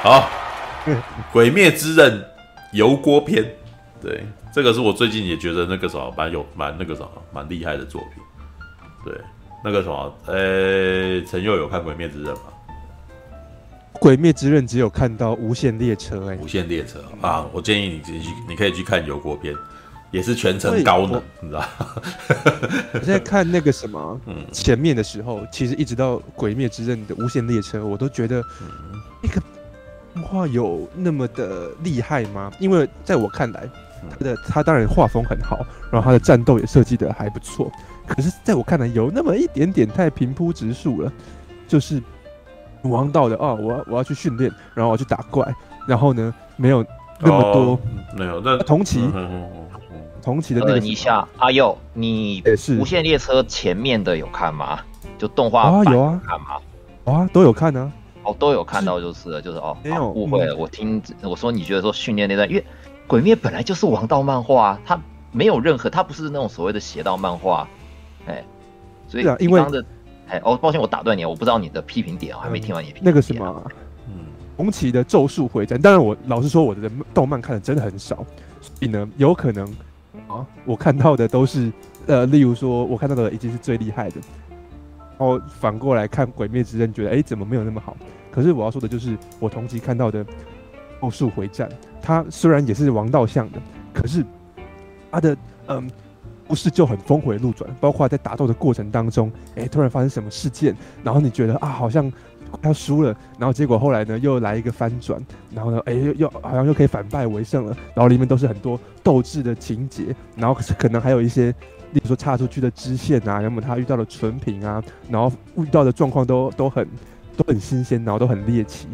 好，《鬼灭之刃》油锅篇，对，这个是我最近也觉得那个什么蛮有蛮那个什么蛮厉害的作品。对，那个什么，呃、欸，陈佑有看《鬼灭之刃》吗？《鬼灭之刃》只有看到无限列车、欸，哎，无限列车啊！我建议你去，你可以去看油锅篇，也是全程高能，你知道？我现在看那个什么，嗯，前面的时候，其实一直到《鬼灭之刃》的无限列车，我都觉得那个动画有那么的厉害吗？因为在我看来，他的他当然画风很好，然后他的战斗也设计的还不错，可是在我看来，有那么一点点太平铺直述了，就是。王道的哦，我要我要去训练，然后我要去打怪，然后呢，没有那么多，哦、没有那同期，嗯嗯嗯嗯、同期的那个一下，阿佑，你无限列车前面的有看吗？就动画啊有啊，看吗？啊，都有看呢、啊，哦，都有看到就是了，就是哦，没有误会了，我听我说你觉得说训练那段，因为鬼灭本来就是王道漫画，啊它没有任何，它不是那种所谓的邪道漫画，哎，所以啊，因为。哎，哦，抱歉，我打断你，我不知道你的批评点，我还没听完你的批评点。那个什么，嗯，红旗的咒术回战，当然我老实说，我的动漫看的真的很少，所以呢，有可能啊，我看到的都是呃，例如说，我看到的已经是最厉害的，然后反过来看《鬼灭之刃》，觉得哎，怎么没有那么好？可是我要说的就是，我同期看到的奥术回战，它虽然也是王道向的，可是它的嗯。故事就很峰回路转，包括在打斗的过程当中，哎、突然发生什么事件，然后你觉得啊，好像要输了，然后结果后来呢，又来一个翻转，然后呢，哎、又又好像又可以反败为胜了，然后里面都是很多斗志的情节，然后可是可能还有一些，例如说插出去的支线啊，要么他遇到了纯平啊，然后遇到的状况都都很都很新鲜，然后都很猎奇，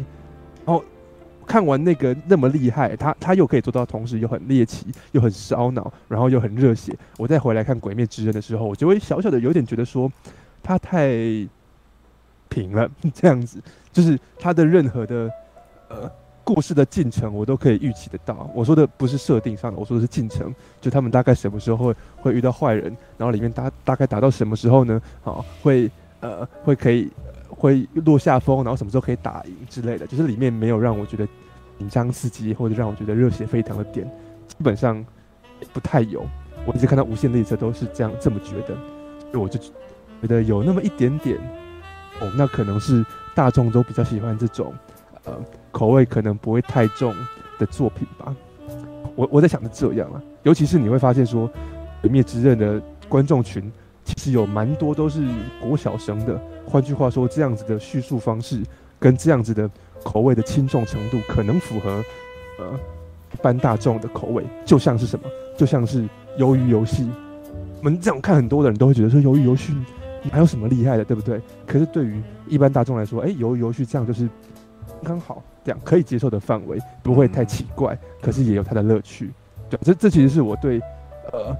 然后。看完那个那么厉害，他他又可以做到，同时又很猎奇，又很烧脑，然后又很热血。我再回来看《鬼灭之刃》的时候，我就会小小的有点觉得说，他太平了，这样子，就是他的任何的呃故事的进程，我都可以预期得到。我说的不是设定上的，我说的是进程，就他们大概什么时候会会遇到坏人，然后里面大大概打到什么时候呢？好，会呃会可以。会落下风，然后什么时候可以打赢之类的，就是里面没有让我觉得紧张刺激，或者让我觉得热血沸腾的点，基本上不太有。我一直看到无限列车都是这样这么觉得，所以我就觉得有那么一点点哦，那可能是大众都比较喜欢这种呃口味可能不会太重的作品吧。我我在想着这样啊，尤其是你会发现说《鬼灭之刃》的观众群其实有蛮多都是国小生的。换句话说，这样子的叙述方式跟这样子的口味的轻重程度，可能符合呃一般大众的口味。就像是什么？就像是鱿鱼游戏。我们这样看，很多的人都会觉得说，鱿鱼游戏哪有什么厉害的，对不对？可是对于一般大众来说，哎、鱿鱼游戏这样就是刚好这样可以接受的范围，不会太奇怪，可是也有它的乐趣。对，这这其实是我对呃《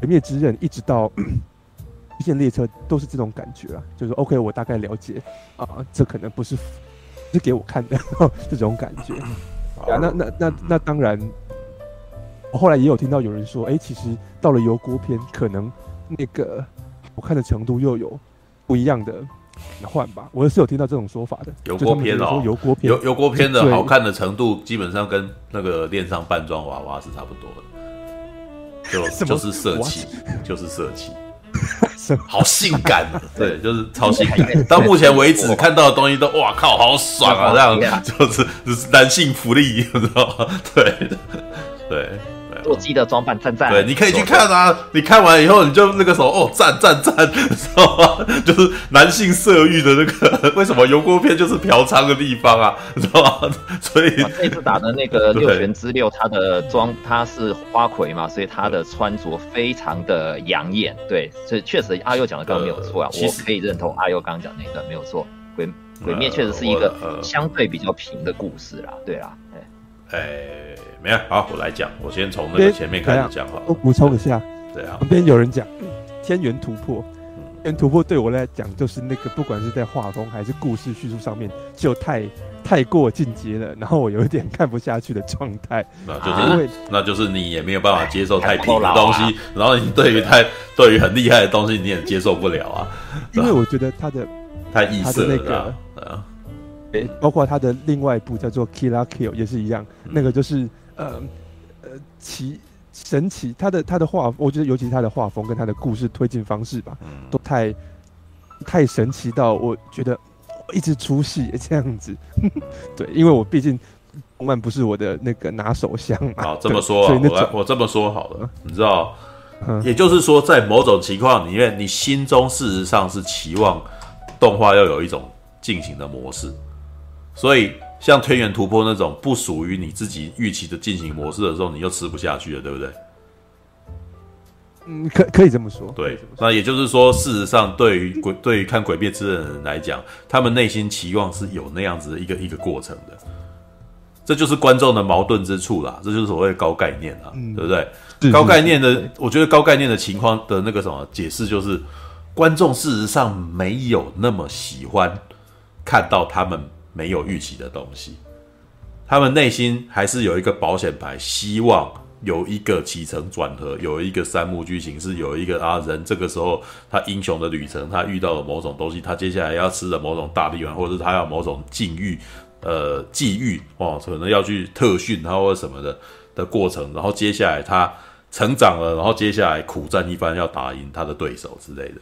鬼灭之刃》一直到。无限列车都是这种感觉啊，就是 OK，我大概了解啊，这可能不是是给我看的 这种感觉。啊，那那那那当然，我后来也有听到有人说，哎、欸，其实到了油锅篇，可能那个我看的程度又有不一样的换吧。我也是有听到这种说法的。油锅篇哦，油锅篇，油油锅篇的好看的程度，基本上跟那个恋上扮装娃娃是差不多的，就就是色气，就是色气。好性感，对，就是超性感。到目前为止看到的东西都，哇靠，好爽啊！这样就是就是男性福利，你知道吗？对对。做鸡的装扮赞赞，对，你可以去看啊！你看完以后，你就那个时候哦，赞赞赞，知道吗？就是男性色欲的那个，为什么油锅片就是嫖娼的地方啊？知道吗？所以这次打的那个 六玄之六，他的装他是花魁嘛，所以他的穿着非常的养眼。对，所以确实阿佑讲的刚刚没有错啊，我可以认同阿佑刚刚讲那个没有错。鬼鬼灭确实是一个相对比较平的故事啦，对啦，哎哎。没有，好，我来讲。我先从那个前面开始讲哈。我补充一下，对啊。旁边有人讲天元突破，天元突破对我来讲就是那个，不管是在画风还是故事叙述上面，就太太过进阶了，然后我有一点看不下去的状态。那就是那就是你也没有办法接受太平的东西，然后你对于太对于很厉害的东西你也接受不了啊。因为我觉得他的太异色了，包括他的另外一部叫做《Kill la Kill》也是一样，嗯、那个就是呃呃奇神奇，他的他的画，我觉得尤其是他的画风跟他的故事推进方式吧，嗯、都太太神奇到我觉得我一直出戏这样子。对，因为我毕竟动漫不是我的那个拿手相嘛。好，这么说、啊，我我这么说好了，你知道，嗯、也就是说，在某种情况里面，你心中事实上是期望动画要有一种进行的模式。所以，像《天元突破》那种不属于你自己预期的进行模式的时候，你又吃不下去了，对不对？嗯，可可以这么说。对，那也就是说，事实上，对于鬼，对于看《鬼灭之刃》的人来讲，他们内心期望是有那样子的一个一个过程的。这就是观众的矛盾之处啦，这就是所谓的高概念啦，嗯、对不对？是高概念的，我觉得高概念的情况的那个什么解释，就是观众事实上没有那么喜欢看到他们。没有预期的东西，他们内心还是有一个保险牌，希望有一个起承转合，有一个三幕剧情，是有一个啊人这个时候他英雄的旅程，他遇到了某种东西，他接下来要吃的某种大力丸，或者是他要某种境遇，呃际遇哦，可能要去特训他或什么的的过程，然后接下来他成长了，然后接下来苦战一番，要打赢他的对手之类的，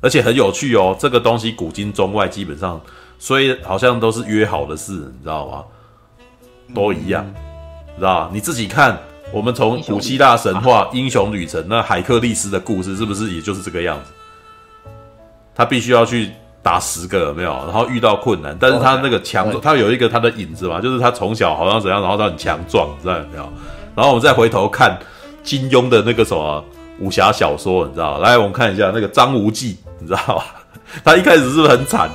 而且很有趣哦，这个东西古今中外基本上。所以好像都是约好的事，你知道吗？都一样，知道你自己看，我们从古希腊神话英雄旅程，那海克力斯的故事是不是也就是这个样子？他必须要去打十个，有没有？然后遇到困难，但是他那个强壮，他有一个他的影子嘛，就是他从小好像怎样，然后他很强壮，知道有没有？然后我们再回头看金庸的那个什么武侠小说，你知道？来，我们看一下那个张无忌，你知道吧？他一开始是不是很惨？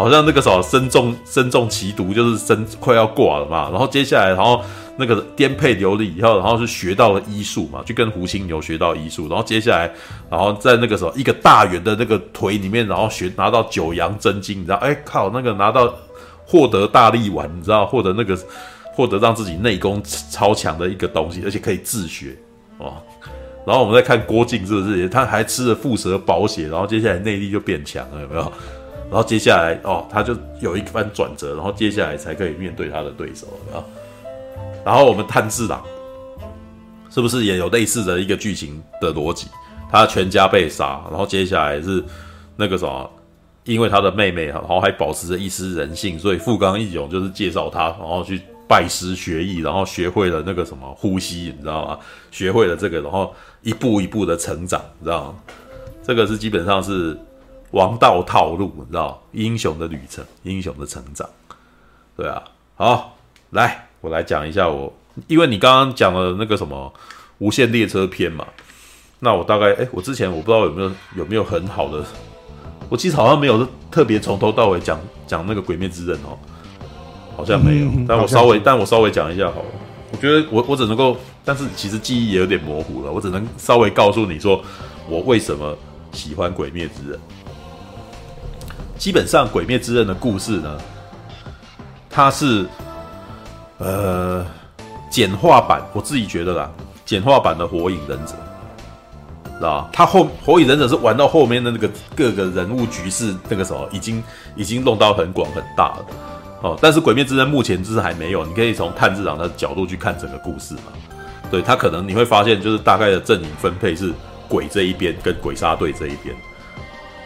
好像那个时候身中身中奇毒，就是身快要挂了嘛。然后接下来，然后那个颠沛流离以后，然后是学到了医术嘛，就跟胡青牛学到医术。然后接下来，然后在那个时候一个大圆的那个腿里面，然后学拿到九阳真经，你知道？哎靠，那个拿到获得大力丸，你知道？获得那个获得让自己内功超强的一个东西，而且可以自学哦。然后我们再看郭靖是不是？他还吃了蝮蛇保血，然后接下来内力就变强了，有没有？然后接下来哦，他就有一番转折，然后接下来才可以面对他的对手啊。然后我们炭治郎是不是也有类似的一个剧情的逻辑？他全家被杀，然后接下来是那个什么，因为他的妹妹，然后还保持着一丝人性，所以富冈义勇就是介绍他，然后去拜师学艺，然后学会了那个什么呼吸，你知道吗？学会了这个，然后一步一步的成长，你知道吗？这个是基本上是。王道套路，你知道？英雄的旅程，英雄的成长，对啊。好，来，我来讲一下我，因为你刚刚讲了那个什么《无限列车篇》嘛，那我大概，哎，我之前我不知道有没有有没有很好的，我其实好像没有特别从头到尾讲讲那个《鬼灭之刃》哦，好像没有，嗯、但我稍微但我稍微讲一下好了。我觉得我我只能够，但是其实记忆也有点模糊了，我只能稍微告诉你说，我为什么喜欢《鬼灭之刃》。基本上，《鬼灭之刃》的故事呢，它是呃简化版，我自己觉得啦，简化版的《火影忍者》，知道？他后《火影忍者》是玩到后面的那个各个人物局势，那个时候已经已经弄到很广很大了哦。但是《鬼灭之刃》目前就是还没有，你可以从炭治郎的角度去看整个故事嘛。对，他可能你会发现，就是大概的阵营分配是鬼这一边跟鬼杀队这一边。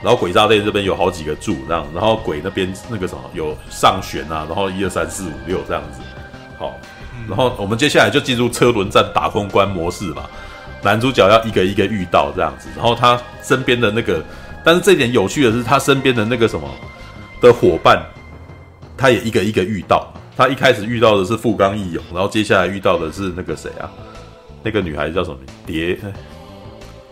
然后鬼炸队这边有好几个柱，这样，然后鬼那边那个什么有上旋啊，然后一二三四五六这样子，好，然后我们接下来就进入车轮战打通关模式嘛，男主角要一个一个遇到这样子，然后他身边的那个，但是这点有趣的是，他身边的那个什么的伙伴，他也一个一个遇到，他一开始遇到的是富冈义勇，然后接下来遇到的是那个谁啊，那个女孩子叫什么？蝶。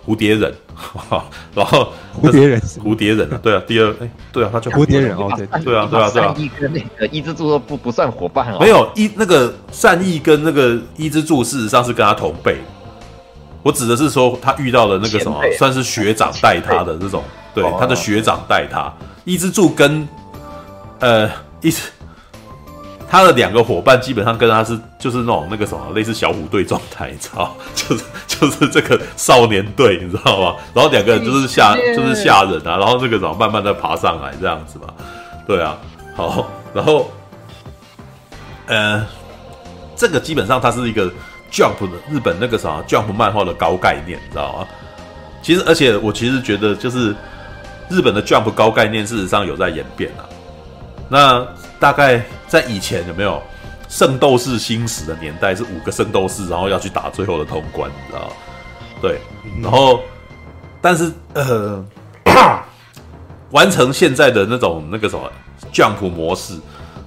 蝴蝶忍，然后蝴蝶忍，蝴蝶忍啊，对啊，第二，哎，对啊，他叫蝴蝶忍哦，对，对啊，对啊，对啊，善意跟那个伊之助都不不算伙伴哦，没有伊那个善意跟那个伊之助事实上是跟他同辈，我指的是说他遇到的那个什么，算是学长带他的这种，对，他的学长带他，伊之助跟呃伊。他的两个伙伴基本上跟他是就是那种那个什么类似小虎队状态，你知道，就是就是这个少年队，你知道吗？然后两个人就是下就是吓人啊，然后这个什么慢慢的爬上来这样子嘛，对啊。好，然后，呃，这个基本上它是一个 Jump 的日本那个啥 Jump 漫画的高概念，你知道吗？其实，而且我其实觉得，就是日本的 Jump 高概念，事实上有在演变啊。那大概在以前有没有圣斗士星矢的年代，是五个圣斗士，然后要去打最后的通关，你知道吗？对，然后，但是呃。完成现在的那种那个什么 Jump 模式，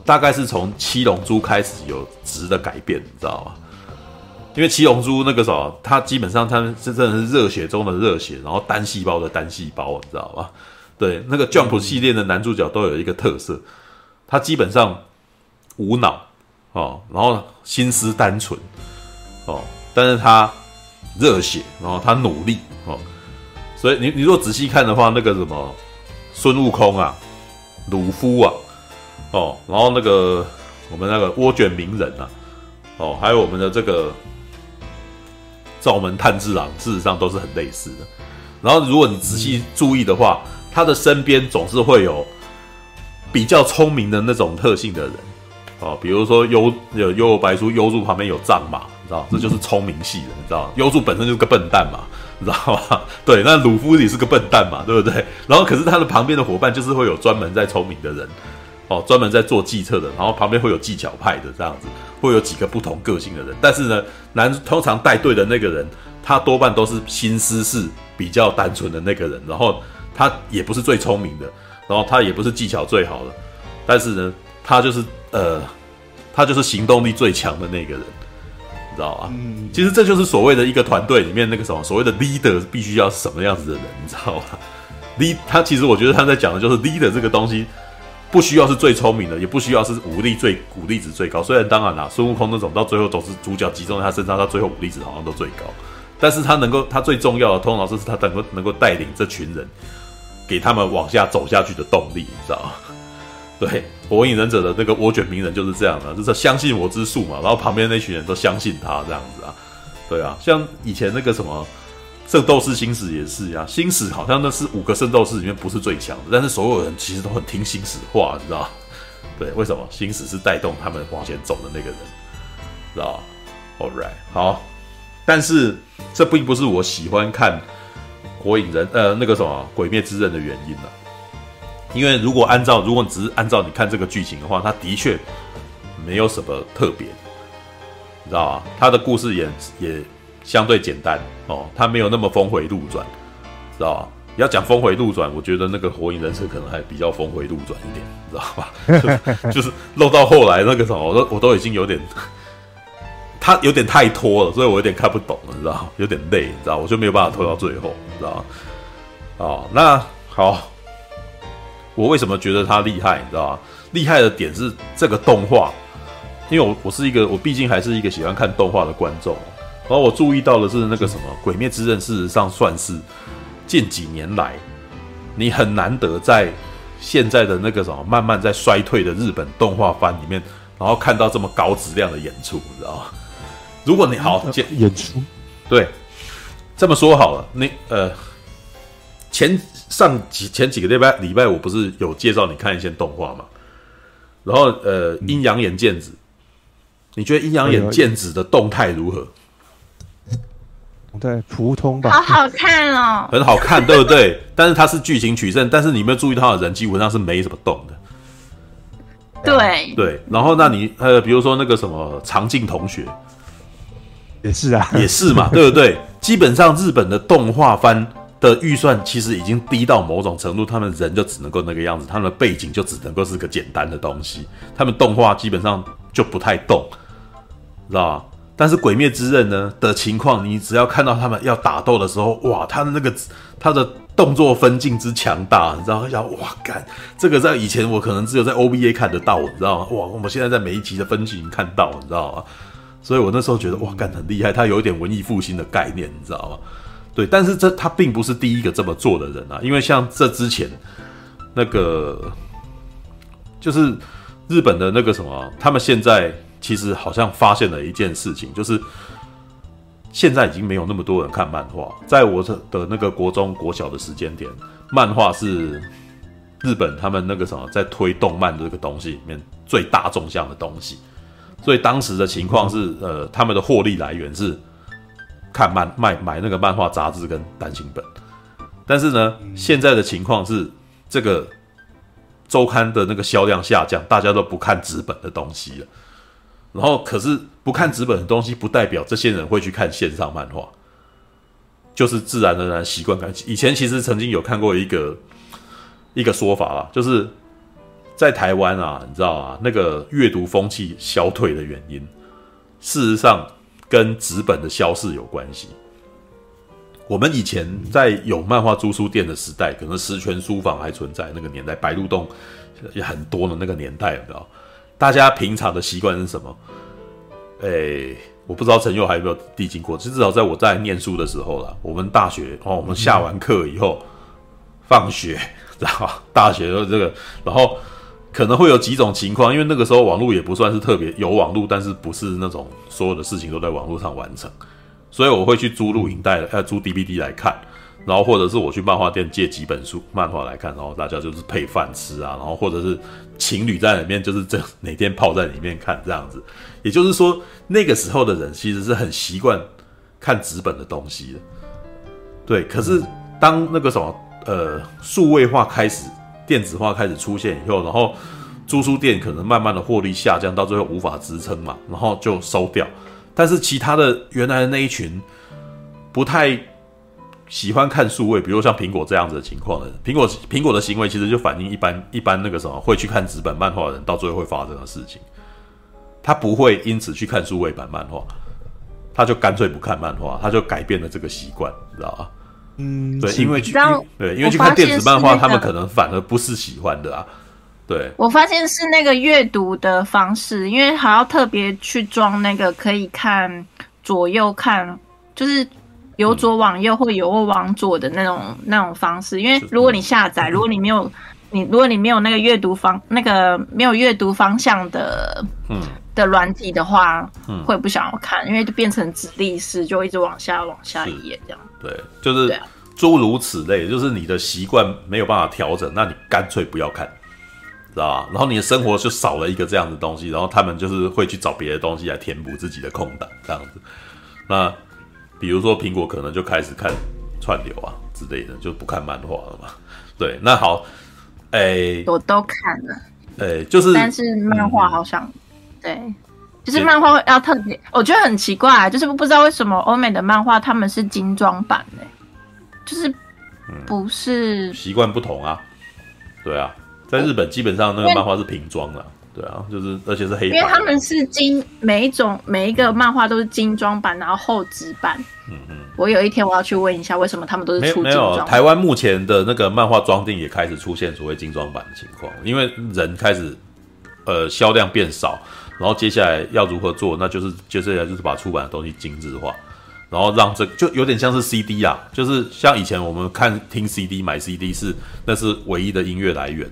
大概是从七龙珠开始有质的改变，你知道吗？因为七龙珠那个什么，它基本上它是真的是热血中的热血，然后单细胞的单细胞，你知道吗？对，那个 Jump 系列的男主角都有一个特色，他基本上无脑哦，然后心思单纯哦，但是他热血，然后他努力哦，所以你你如果仔细看的话，那个什么。孙悟空啊，鲁夫啊，哦，然后那个我们那个涡卷鸣人啊，哦，还有我们的这个灶门炭治郎，事实上都是很类似的。然后如果你仔细注意的话，他的身边总是会有比较聪明的那种特性的人，哦，比如说优有优白书，优助旁边有藏马，你知道，这就是聪明系的，你知道，优助本身就是个笨蛋嘛。你知道吗？对，那鲁夫也是个笨蛋嘛，对不对？然后可是他的旁边的伙伴就是会有专门在聪明的人，哦，专门在做计策的，然后旁边会有技巧派的这样子，会有几个不同个性的人。但是呢，男通常带队的那个人，他多半都是心思是比较单纯的那个人，然后他也不是最聪明的，然后他也不是技巧最好的，但是呢，他就是呃，他就是行动力最强的那个人。你知道吧？嗯，其实这就是所谓的一个团队里面那个什么所谓的 leader 必须要什么样子的人，你知道吧？lead 他其实我觉得他在讲的就是 leader 这个东西，不需要是最聪明的，也不需要是武力最武力值最高。虽然当然啦，孙悟空那种到最后总是主角集中在他身上，他最后武力值好像都最高，但是他能够他最重要的通常是他能够能够带领这群人，给他们往下走下去的动力，你知道吗？对，火影忍者的那个涡卷鸣人就是这样的，就是相信我之术嘛，然后旁边那群人都相信他这样子啊，对啊，像以前那个什么圣斗士星矢也是呀，星矢好像那是五个圣斗士里面不是最强的，但是所有人其实都很听星矢话，你知道？对，为什么？星矢是带动他们往前走的那个人，知道？All right，好，但是这并不是我喜欢看火影人呃那个什么鬼灭之刃的原因了。因为如果按照，如果你只是按照你看这个剧情的话，它的确没有什么特别，你知道吧？它的故事也也相对简单哦，它没有那么峰回路转，知道吧？要讲峰回路转，我觉得那个火影忍者可能还比较峰回路转一点，你知道吧？就是就是漏到后来那个什么，我都我都已经有点，它有点太拖了，所以我有点看不懂了，你知道？有点累，你知道？我就没有办法拖到最后，你知道？哦，那好。我为什么觉得他厉害？你知道？厉害的点是这个动画，因为我我是一个，我毕竟还是一个喜欢看动画的观众。然后我注意到的是那个什么《鬼灭之刃》，事实上算是近几年来你很难得在现在的那个什么慢慢在衰退的日本动画番里面，然后看到这么高质量的演出，你知道吗？如果你好演出，对，这么说好了，你呃前。上几前几个礼拜礼拜，我不是有介绍你看一些动画嘛？然后呃，阴阳眼剑子，你觉得阴阳眼剑子的动态如何？对，普通吧。好好看哦，很好看，对不对？但是它是剧情取胜，但是你有没有注意到的人基本上是没什么动的。对对，然后那你呃，比如说那个什么长进同学，也是啊，也是嘛，对不对？基本上日本的动画番。的预算其实已经低到某种程度，他们人就只能够那个样子，他们的背景就只能够是个简单的东西，他们动画基本上就不太动，知道吧？但是《鬼灭之刃》呢的情况，你只要看到他们要打斗的时候，哇，他的那个他的动作分镜之强大，你知道？想哇，干这个在以前我可能只有在 OVA 看得到，你知道吗？哇，我们现在在每一集的分镜看到，你知道吗？所以我那时候觉得哇，干很厉害，他有一点文艺复兴的概念，你知道吗？对，但是这他并不是第一个这么做的人啊，因为像这之前那个就是日本的那个什么，他们现在其实好像发现了一件事情，就是现在已经没有那么多人看漫画。在我的的那个国中、国小的时间点，漫画是日本他们那个什么在推动漫这个东西里面最大众向的东西，所以当时的情况是，呃，他们的获利来源是看漫卖买那个漫画杂志跟单行本，但是呢，现在的情况是这个周刊的那个销量下降，大家都不看纸本的东西了。然后，可是不看纸本的东西，不代表这些人会去看线上漫画，就是自然而然习惯看。以前其实曾经有看过一个。一个说法啦，就是在台湾啊，你知道啊，那个阅读风气消退的原因，事实上跟纸本的消逝有关系。我们以前在有漫画租书店的时代，可能十全书房还存在那个年代，白鹿洞也很多的那个年代，你知道，大家平常的习惯是什么？诶，我不知道陈佑还有没有递进过，至少在我在念书的时候啦，我们大学哦，我们下完课以后，放学。知道吧？大学的这个，然后可能会有几种情况，因为那个时候网络也不算是特别有网络，但是不是那种所有的事情都在网络上完成，所以我会去租录影带，呃，租 DVD 来看，然后或者是我去漫画店借几本书漫画来看，然后大家就是配饭吃啊，然后或者是情侣在里面就是这哪天泡在里面看这样子，也就是说那个时候的人其实是很习惯看纸本的东西的，对，可是当那个什么。呃，数位化开始，电子化开始出现以后，然后租书店可能慢慢的获利下降，到最后无法支撑嘛，然后就收掉。但是其他的原来的那一群不太喜欢看数位，比如像苹果这样子的情况的，苹果苹果的行为其实就反映一般一般那个什么会去看纸本漫画的人，到最后会发生的事情。他不会因此去看数位版漫画，他就干脆不看漫画，他就改变了这个习惯，知道吧？嗯，对，因为去对，因为去看电子漫画，他们可能反而不是喜欢的啊。对，我发现是那个阅读的方式，因为还要特别去装那个可以看左右看，就是由左往右或由右往左的那种那种方式。因为如果你下载，如果你没有你，如果你没有那个阅读方那个没有阅读方向的，嗯。的软体的话，嗯，会不想要看，因为就变成直立式，就一直往下往下一页这样。对，就是诸如此类，就是你的习惯没有办法调整，那你干脆不要看，知道吧？然后你的生活就少了一个这样的东西，然后他们就是会去找别的东西来填补自己的空档，这样子。那比如说苹果可能就开始看串流啊之类的，就不看漫画了嘛。对，那好，哎、欸，我都看了，哎、欸，就是，但是漫画好像。嗯对，就是漫画要特别，我觉得很奇怪，就是不知道为什么欧美的漫画他们是精装版的，就是不是习惯不同啊？对啊，在日本基本上那个漫画是平装的，对啊，就是而且是黑白，因为他们是精每一种每一个漫画都是精装版，然后厚纸版。嗯嗯，我有一天我要去问一下，为什么他们都是出精装？没有，台湾目前的那个漫画装订也开始出现所谓精装版的情况，因为人开始呃销量变少。然后接下来要如何做？那就是接下来就是把出版的东西精致化，然后让这就有点像是 CD 啊，就是像以前我们看听 CD 买 CD 是那是唯一的音乐来源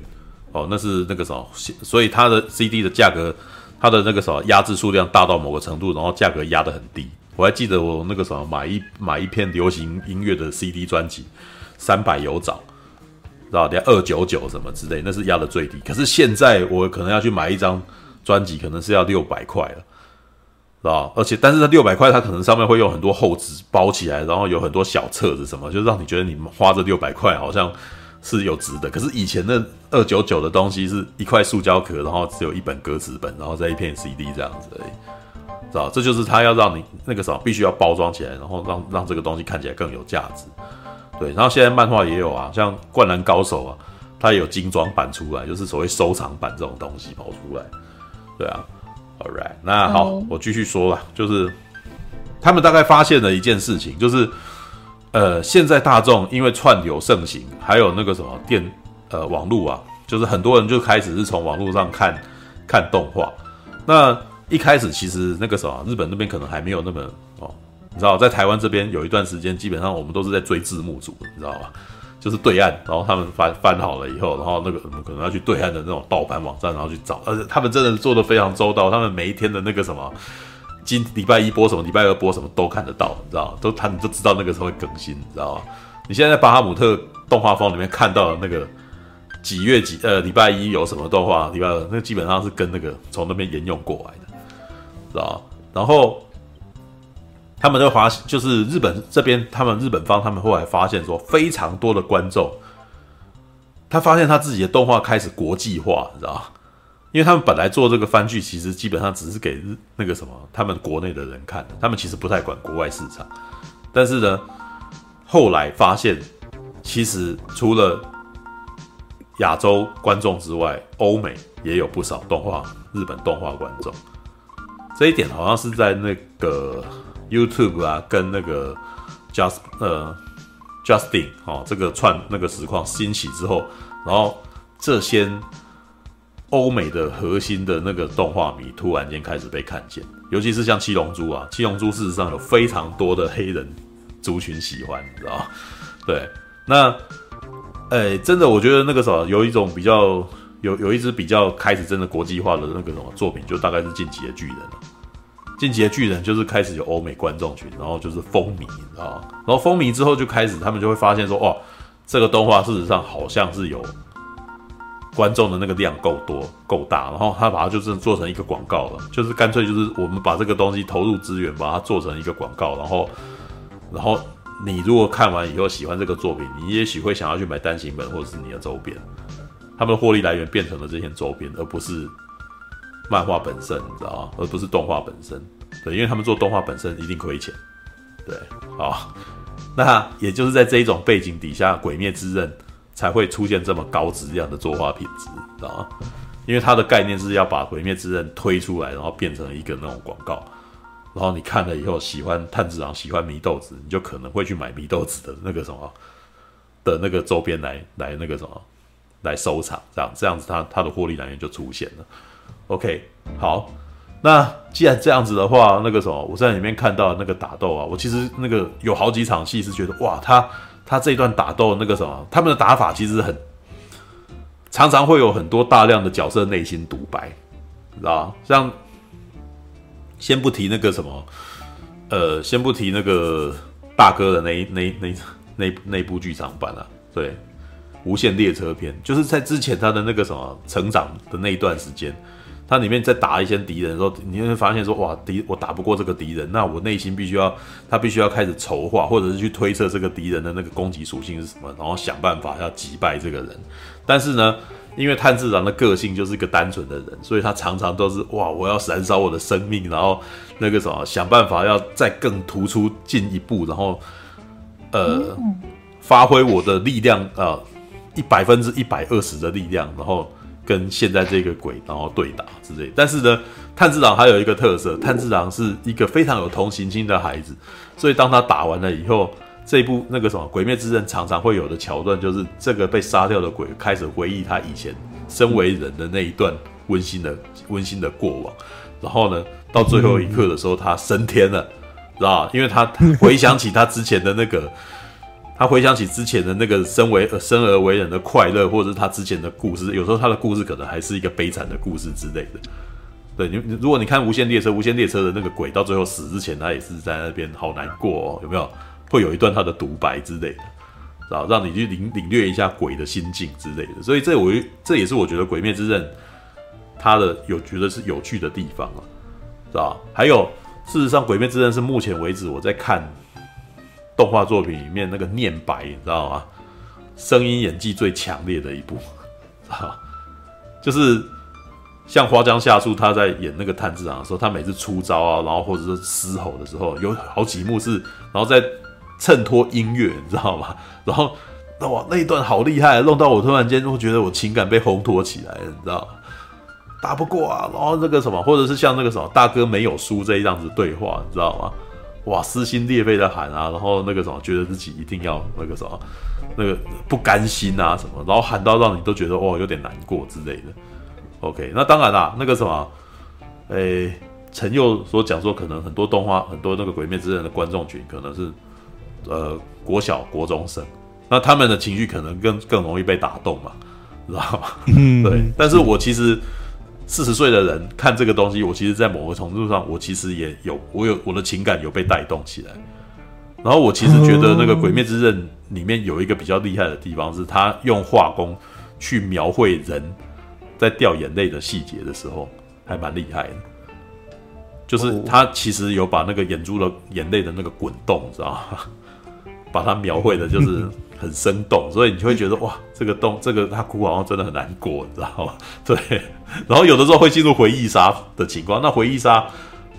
哦，那是那个什么，所以它的 CD 的价格，它的那个什么压制数量大到某个程度，然后价格压得很低。我还记得我那个什么买一买一片流行音乐的 CD 专辑，三百有找，知道？连二九九什么之类，那是压的最低。可是现在我可能要去买一张。专辑可能是要六百块了，是吧？而且，但是这六百块，它可能上面会用很多厚纸包起来，然后有很多小册子什么，就让你觉得你花这六百块好像是有值的。可是以前那二九九的东西是一块塑胶壳，然后只有一本歌词本，然后再一片 CD 这样子而已，知道？这就是他要让你那个什么，必须要包装起来，然后让让这个东西看起来更有价值。对，然后现在漫画也有啊，像《灌篮高手》啊，它有精装版出来，就是所谓收藏版这种东西跑出来。对啊，All right，那好，oh. 我继续说吧。就是他们大概发现了一件事情，就是呃，现在大众因为串流盛行，还有那个什么电呃网络啊，就是很多人就开始是从网络上看看动画。那一开始其实那个什么，日本那边可能还没有那么哦，你知道，在台湾这边有一段时间，基本上我们都是在追字幕组，你知道吧？就是对岸，然后他们翻翻好了以后，然后那个我们可能要去对岸的那种盗版网站，然后去找，而且他们真的做的非常周到，他们每一天的那个什么，今礼拜一播什么，礼拜二播什么都看得到，你知道，都他们都知道那个时候会更新，你知道吗？你现在在巴哈姆特动画风里面看到的那个几月几呃礼拜一有什么动画，礼拜二那基本上是跟那个从那边沿用过来的，知道？然后他们就发，就是日本这边，他们日本方他们后来发现说，非常多的观众，他发现他自己的动画开始国际化，你知道？因为他们本来做这个番剧，其实基本上只是给日那个什么他们国内的人看的，他们其实不太管国外市场。但是呢，后来发现，其实除了亚洲观众之外，欧美也有不少动画，日本动画观众。这一点好像是在那个 YouTube 啊，跟那个 Just 呃 Justin 哦，这个串那个实况兴起之后，然后这些欧美的核心的那个动画迷突然间开始被看见，尤其是像七龙珠啊，七龙珠事实上有非常多的黑人族群喜欢，你知道？对，那。哎、真的，我觉得那个什么，有一种比较有有一支比较开始真的国际化的那个什么作品，就大概是《进击的巨人》了。《进击的巨人》就是开始有欧美观众群，然后就是风靡，你知道？然后风靡之后就开始，他们就会发现说，哇，这个动画事实上好像是有观众的那个量够多够大，然后他把它就是做成一个广告了，就是干脆就是我们把这个东西投入资源，把它做成一个广告，然后然后。你如果看完以后喜欢这个作品，你也许会想要去买单行本或者是你的周边。他们的获利来源变成了这些周边，而不是漫画本身，你知道？而不是动画本身。对，因为他们做动画本身一定亏钱。对，好，那也就是在这一种背景底下，《鬼灭之刃》才会出现这么高质量的作画品质，知道吗？因为它的概念是要把《鬼灭之刃》推出来，然后变成一个那种广告。然后你看了以后喜欢炭治郎，喜欢祢豆子，你就可能会去买祢豆子的那个什么的那个周边来来那个什么来收藏，这样这样子它它的获利来源就出现了。OK，好，那既然这样子的话，那个什么我在里面看到那个打斗啊，我其实那个有好几场戏是觉得哇，他他这一段打斗那个什么，他们的打法其实很常常会有很多大量的角色内心独白，知道像。先不提那个什么，呃，先不提那个大哥的那那那那那部剧场版啊，对，《无限列车篇》就是在之前他的那个什么成长的那一段时间，他里面在打一些敌人的时候，你会发现说，哇，敌我打不过这个敌人，那我内心必须要他必须要开始筹划，或者是去推测这个敌人的那个攻击属性是什么，然后想办法要击败这个人，但是呢。因为炭治郎的个性就是一个单纯的人，所以他常常都是哇，我要燃烧我的生命，然后那个什么，想办法要再更突出进一步，然后呃，发挥我的力量啊，一百分之一百二十的力量，然后跟现在这个鬼然后对打之类。但是呢，炭治郎还有一个特色，炭治郎是一个非常有同情心的孩子，所以当他打完了以后。这部那个什么《鬼灭之刃》常常会有的桥段，就是这个被杀掉的鬼开始回忆他以前身为人的那一段温馨的温馨的过往，然后呢，到最后一刻的时候，他升天了，知道吧？因为他回想起他之前的那个，他回想起之前的那个身为生而为人的快乐，或者是他之前的故事，有时候他的故事可能还是一个悲惨的故事之类的。对你，如果你看《无限列车》，《无限列车》的那个鬼到最后死之前，他也是在那边好难过哦，有没有？会有一段他的独白之类的，然后让你去领领略一下鬼的心境之类的，所以这我这也是我觉得《鬼灭之刃》它的有觉得是有趣的地方啊，知道吧？还有，事实上，《鬼灭之刃》是目前为止我在看动画作品里面那个念白，你知道吗？声音演技最强烈的一部，啊，就是像花江夏树他在演那个炭治郎的时候，他每次出招啊，然后或者是嘶吼的时候，有好几幕是，然后在。衬托音乐，你知道吗？然后，哇，那一段好厉害，弄到我突然间会觉得我情感被烘托起来了，你知道吗？打不过啊，然后那个什么，或者是像那个什么大哥没有输这一样子对话，你知道吗？哇，撕心裂肺的喊啊，然后那个什么，觉得自己一定要那个什么，那个不甘心啊什么，然后喊到让你都觉得哦有点难过之类的。OK，那当然啦，那个什么，诶，陈佑所讲说，可能很多动画，很多那个《鬼灭之刃》的观众群可能是。呃，国小、国中生，那他们的情绪可能更更容易被打动嘛，知道吗？嗯，对。但是我其实四十岁的人看这个东西，我其实，在某个程度上，我其实也有，我有我的情感有被带动起来。然后我其实觉得那个《鬼灭之刃》里面有一个比较厉害的地方，是他用画工去描绘人在掉眼泪的细节的时候，还蛮厉害的。就是他其实有把那个眼珠的眼泪的那个滚动，知道吗？把它描绘的就是很生动，所以你就会觉得哇，这个动，这个他哭好像真的很难过，你知道吗？对。然后有的时候会进入回忆杀的情况，那回忆杀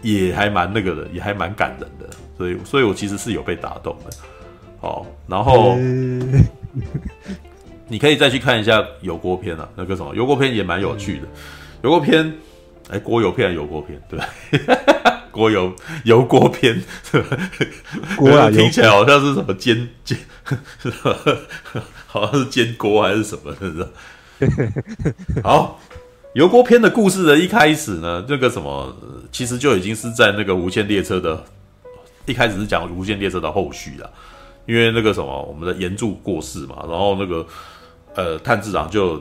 也还蛮那个的，也还蛮感人的。所以，所以我其实是有被打动的。好，然后你可以再去看一下油锅片啊，那个什么油锅片也蛮有趣的，油锅片。哎，锅油片、油锅片，对吧？锅油油锅篇，锅啊，听起来好像是什么煎煎，好像是煎锅还是什么？好，油锅篇的故事的一开始呢，这个什么，其实就已经是在那个无限列车的，一开始是讲无限列车的后续了，因为那个什么，我们的炎柱过世嘛，然后那个呃，炭治郎就。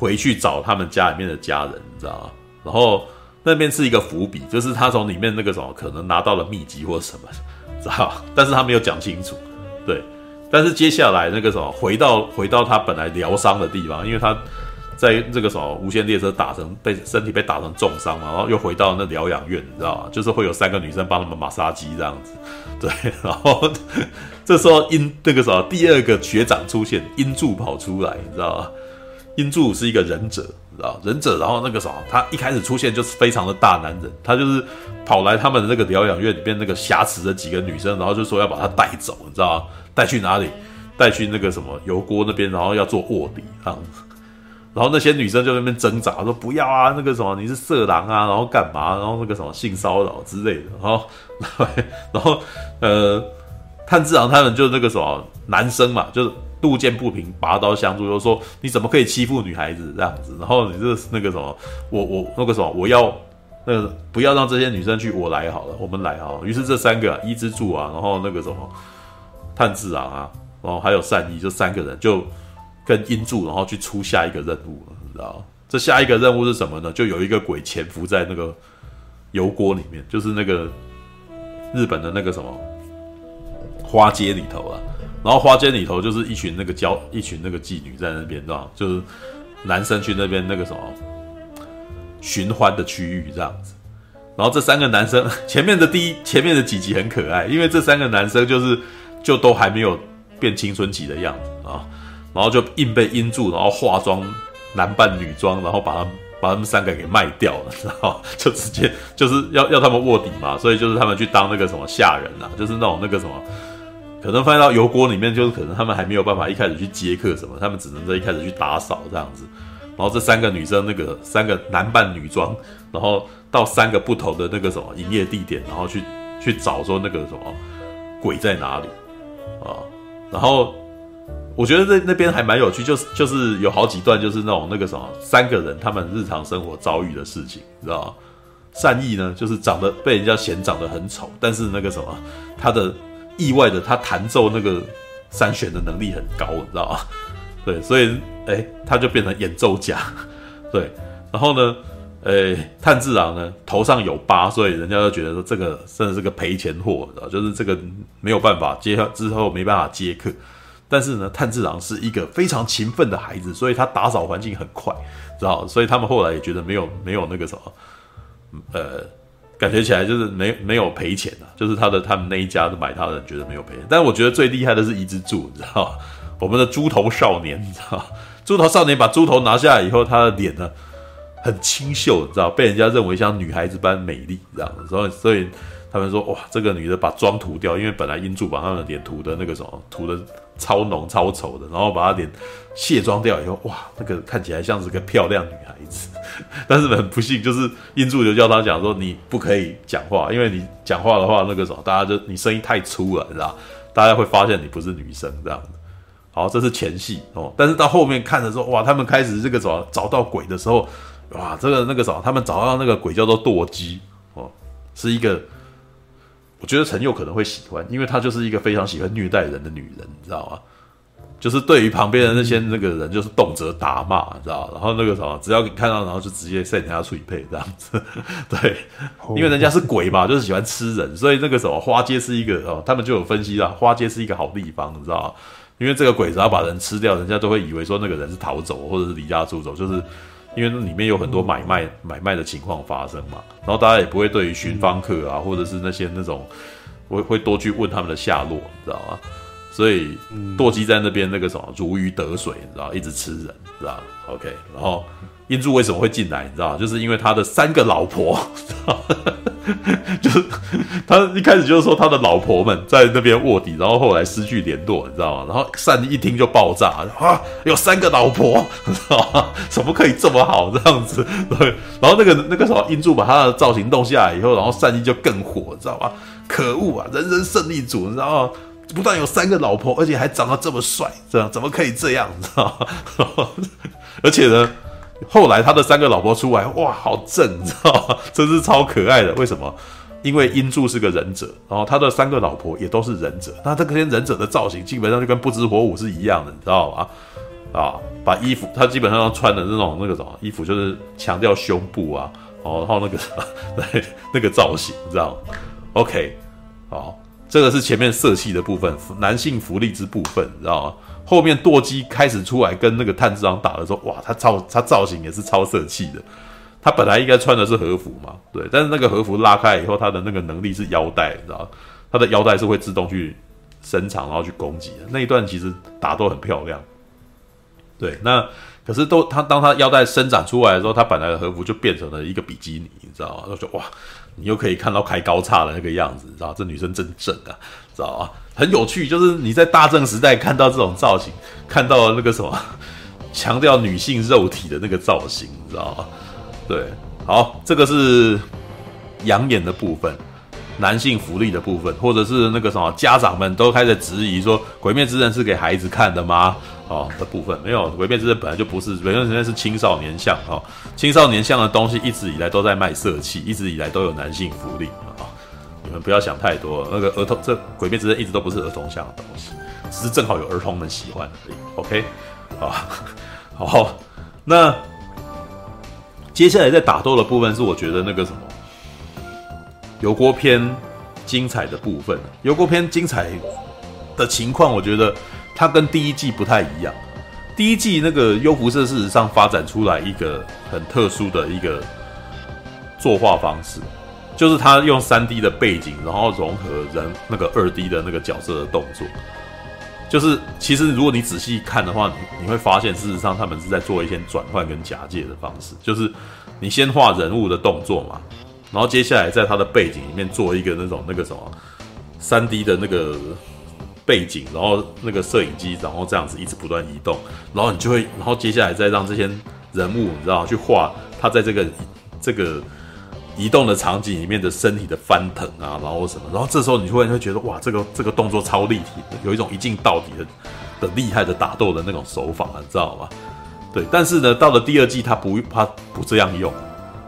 回去找他们家里面的家人，你知道吗？然后那边是一个伏笔，就是他从里面那个什么可能拿到了秘籍或什么，知道？但是他没有讲清楚，对。但是接下来那个什么，回到回到他本来疗伤的地方，因为他在这个什么无限列车打成被身体被打成重伤嘛，然后又回到那疗养院，你知道吗？就是会有三个女生帮他们马杀鸡这样子，对。然后这时候因那个什么第二个学长出现，音柱跑出来，你知道吗？音柱是一个忍者，知道忍者，然后那个什么，他一开始出现就是非常的大男人，他就是跑来他们的那个疗养院里边那个挟持的几个女生，然后就说要把她带走，你知道吗？带去哪里？带去那个什么油锅那边，然后要做卧底这样子。然后那些女生就在那边挣扎，说不要啊，那个什么你是色狼啊，然后干嘛？然后那个什么性骚扰之类的。然后，然后呃，炭治郎他们就那个什么男生嘛，就是。路见不平，拔刀相助，就说你怎么可以欺负女孩子这样子？然后你这那个什么，我我那个什么，我要那个不要让这些女生去，我来好了，我们来好了。于是这三个啊伊之助啊，然后那个什么炭治郎啊，然后还有善逸，这三个人就跟音柱，然后去出下一个任务了，你知道？这下一个任务是什么呢？就有一个鬼潜伏在那个油锅里面，就是那个日本的那个什么花街里头啊。然后花间里头就是一群那个娇，一群那个妓女在那边，知道就是男生去那边那个什么寻欢的区域这样子。然后这三个男生前面的第一前面的几集很可爱，因为这三个男生就是就都还没有变青春期的样子啊，然后就硬被阴住，然后化妆男扮女装，然后把他们把他们三个给卖掉了，然后就直接就是要要他们卧底嘛，所以就是他们去当那个什么下人啊，就是那种那个什么。可能放到油锅里面，就是可能他们还没有办法一开始去接客什么，他们只能在一开始去打扫这样子。然后这三个女生，那个三个男扮女装，然后到三个不同的那个什么营业地点，然后去去找说那个什么鬼在哪里啊。然后我觉得在那边还蛮有趣，就是就是有好几段就是那种那个什么三个人他们日常生活遭遇的事情，你知道？善意呢，就是长得被人家嫌长得很丑，但是那个什么他的。意外的，他弹奏那个三弦的能力很高，你知道吗？对，所以哎、他就变成演奏家。对，然后呢，哎、欸，炭治郎呢头上有疤，所以人家就觉得说这个真的是个赔钱货，知道？就是这个没有办法接之后没办法接客。但是呢，炭治郎是一个非常勤奋的孩子，所以他打扫环境很快，知道？所以他们后来也觉得没有没有那个什么，呃。感觉起来就是没没有赔钱啊，就是他的他们那一家买他的人觉得没有赔钱，但我觉得最厉害的是伊之助，你知道我们的猪头少年，你知道猪头少年把猪头拿下来以后，他的脸呢很清秀，你知道被人家认为像女孩子般美丽，这样，所以所以他们说哇，这个女的把妆涂掉，因为本来音柱把他的脸涂的那个什么涂的超浓超丑的，然后把他脸卸妆掉以后，哇，那个看起来像是个漂亮女孩子。但是很不幸，就是印柱就叫他讲说，你不可以讲话，因为你讲话的话，那个什么，大家就你声音太粗了，你知道？大家会发现你不是女生这样。好，这是前戏哦。但是到后面看的时候，哇，他们开始这个什么找到鬼的时候，哇，这个那个什么，他们找到那个鬼叫做堕姬哦，是一个，我觉得陈佑可能会喜欢，因为他就是一个非常喜欢虐待人的女人，你知道吗？就是对于旁边的那些那个人，就是动辄打骂，知道？然后那个什么，只要你看到，然后就直接塞人家脆配这样子。对，因为人家是鬼嘛，就是喜欢吃人，所以那个什么花街是一个哦，他们就有分析啦，花街是一个好地方，你知道？因为这个鬼只要把人吃掉，人家都会以为说那个人是逃走或者是离家出走，就是因为那里面有很多买卖买卖的情况发生嘛。然后大家也不会对于寻方客啊，或者是那些那种会会多去问他们的下落，你知道吗？所以舵机在那边那个什么如鱼得水，你知道，一直吃人，知道？OK，然后英柱为什么会进来？你知道，就是因为他的三个老婆，就是他一开始就是说他的老婆们在那边卧底，然后后来失去联络，你知道吗？然后善一听就爆炸啊，有三个老婆，知道吗？怎么可以这么好这样子？对，然后那个那个什么英柱把他的造型弄下来以后，然后善一就更火，你知道吗？可恶啊，人人胜利组，你知道吗？不但有三个老婆，而且还长得这么帅，这样怎么可以这样？你知道吗？而且呢，后来他的三个老婆出来，哇，好正，你知道吗？真是超可爱的。为什么？因为英柱是个忍者，然后他的三个老婆也都是忍者。那这些忍者的造型基本上就跟不知火舞是一样的，你知道吗？啊，把衣服他基本上穿的那种那个什么衣服，就是强调胸部啊，哦然后那个 那个造型，你知道吗？OK，好。这个是前面色气的部分，男性福利之部分，你知道吗？后面舵机开始出来跟那个炭治郎打的时候，哇，他造他造型也是超色气的。他本来应该穿的是和服嘛，对，但是那个和服拉开以后，他的那个能力是腰带，你知道吗？他的腰带是会自动去伸长，然后去攻击的。那一段其实打都很漂亮。对，那可是都他当他腰带伸展出来的时候，他本来的和服就变成了一个比基尼，你知道吗？他说哇。你又可以看到开高叉的那个样子，知道这女生真正啊，知道啊？很有趣，就是你在大正时代看到这种造型，看到了那个什么强调女性肉体的那个造型，知道吗？对，好，这个是养眼的部分，男性福利的部分，或者是那个什么家长们都开始质疑说，《鬼灭之刃》是给孩子看的吗？哦，的部分没有，《鬼灭之刃》本来就不是，《鬼灭之刃》是青少年向哦，青少年向的东西一直以来都在卖色气，一直以来都有男性福利啊、你们不要想太多，那个儿童这《鬼灭之刃》一直都不是儿童向的东西，只是正好有儿童们喜欢而已。OK，啊，好，那接下来在打斗的部分是我觉得那个什么油锅篇精彩的部分，油锅篇精彩的情况，我觉得。它跟第一季不太一样，第一季那个优辐社事实上发展出来一个很特殊的一个作画方式，就是他用三 D 的背景，然后融合人那个二 D 的那个角色的动作，就是其实如果你仔细看的话，你你会发现事实上他们是在做一些转换跟假借的方式，就是你先画人物的动作嘛，然后接下来在他的背景里面做一个那种那个什么三 D 的那个。背景，然后那个摄影机，然后这样子一直不断移动，然后你就会，然后接下来再让这些人物，你知道去画他在这个这个移动的场景里面的身体的翻腾啊，然后什么，然后这时候你突然会觉得哇，这个这个动作超立体的，有一种一镜到底的的厉害的打斗的那种手法，你知道吗？对，但是呢，到了第二季他不他不这样用，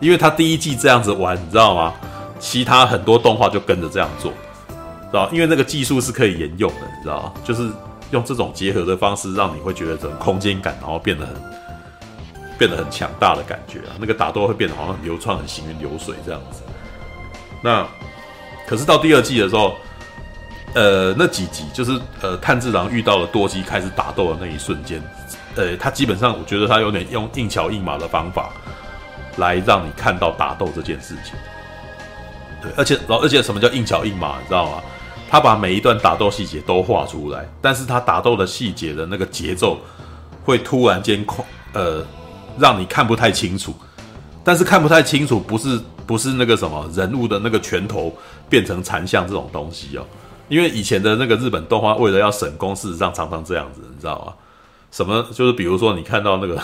因为他第一季这样子玩，你知道吗？其他很多动画就跟着这样做。知道，因为那个技术是可以沿用的，你知道吗？就是用这种结合的方式，让你会觉得这种空间感，然后变得很变得很强大的感觉啊。那个打斗会变得好像很流畅、很行云流水这样子。那可是到第二季的时候，呃，那几集就是呃，炭治郎遇到了多吉开始打斗的那一瞬间，呃，他基本上我觉得他有点用硬桥硬马的方法来让你看到打斗这件事情。对，而且然后而且什么叫硬桥硬马，你知道吗？他把每一段打斗细节都画出来，但是他打斗的细节的那个节奏会突然间空，呃，让你看不太清楚。但是看不太清楚，不是不是那个什么人物的那个拳头变成残像这种东西哦。因为以前的那个日本动画为了要省工，事实上常常这样子，你知道吗？什么就是比如说你看到那个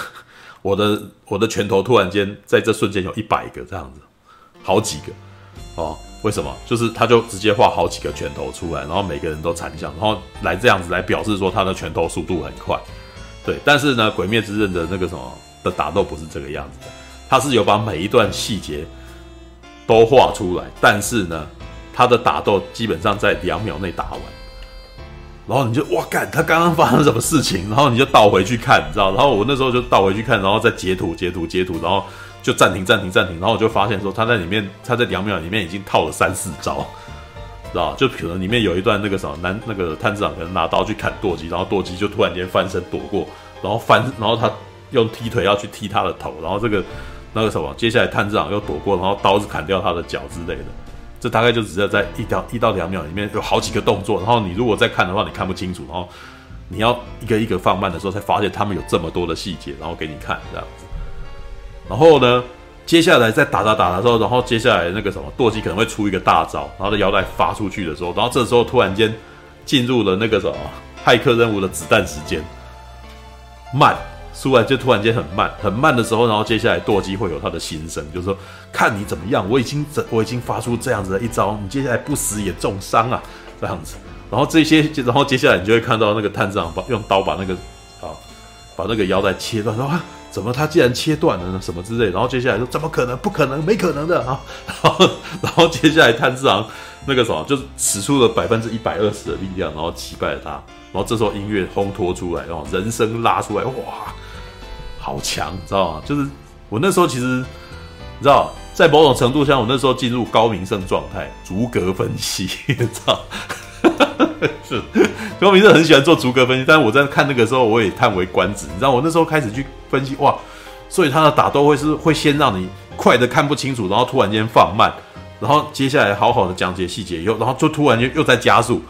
我的我的拳头突然间在这瞬间有一百个这样子，好几个哦。为什么？就是他就直接画好几个拳头出来，然后每个人都残像，然后来这样子来表示说他的拳头速度很快。对，但是呢，《鬼灭之刃》的那个什么的打斗不是这个样子的，他是有把每一段细节都画出来，但是呢，他的打斗基本上在两秒内打完。然后你就哇干，他刚刚发生什么事情？然后你就倒回去看，你知道？然后我那时候就倒回去看，然后再截图截图截图，然后就暂停暂停暂停，然后我就发现说他在里面，他在两秒里面已经套了三四招，知道？就可能里面有一段那个什么男那个探长可能拿刀去砍舵机，然后舵机就突然间翻身躲过，然后翻，然后他用踢腿要去踢他的头，然后这个那个什么，接下来探长又躲过，然后刀子砍掉他的脚之类的。这大概就只是在一条一到两秒里面有好几个动作，然后你如果再看的话，你看不清楚，然后你要一个一个放慢的时候，才发现他们有这么多的细节，然后给你看这样子。然后呢，接下来再打打打的时候，然后接下来那个什么舵机可能会出一个大招，然后的腰带发出去的时候，然后这时候突然间进入了那个什么骇客任务的子弹时间，慢。出来就突然间很慢，很慢的时候，然后接下来舵机会有他的心声，就是说看你怎么样，我已经我已经发出这样子的一招，你接下来不死也重伤啊，这样子。然后这些，然后接下来你就会看到那个探长把用刀把那个啊把那个腰带切断，说啊怎么他竟然切断了呢？什么之类。然后接下来说怎么可能？不可能，没可能的啊。然后然后接下来探长那个什么就是使出了百分之一百二十的力量，然后击败了他。然后这时候音乐烘托出来，然后人声拉出来，哇！好强，知道吗？就是我那时候其实，你知道，在某种程度上，我那时候进入高明胜状态，逐格分析，你知道？是高明胜很喜欢做逐格分析，但是我在看那个时候，我也叹为观止。你知道，我那时候开始去分析，哇，所以他的打斗会是会先让你快的看不清楚，然后突然间放慢，然后接下来好好的讲解细节以后，然后就突然间又在加速，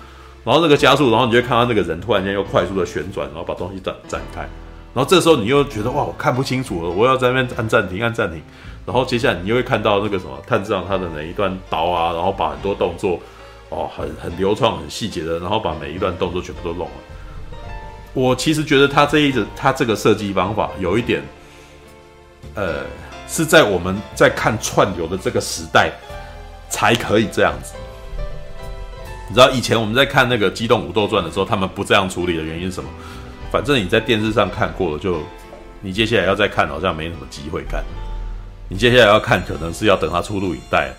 然后那个加速，然后你就看到那个人突然间又快速的旋转，然后把东西展展开。然后这时候你又觉得哇，我看不清楚了，我要在那边按暂停，按暂停。然后接下来你又会看到那个什么探长他的哪一段刀啊，然后把很多动作哦，很很流畅、很细节的，然后把每一段动作全部都弄了。我其实觉得他这一个他这个设计方法有一点，呃，是在我们在看串流的这个时代才可以这样子。你知道以前我们在看那个《机动武斗传》的时候，他们不这样处理的原因是什么？反正你在电视上看过了，就你接下来要再看，好像没什么机会看。你接下来要看，可能是要等它出录影带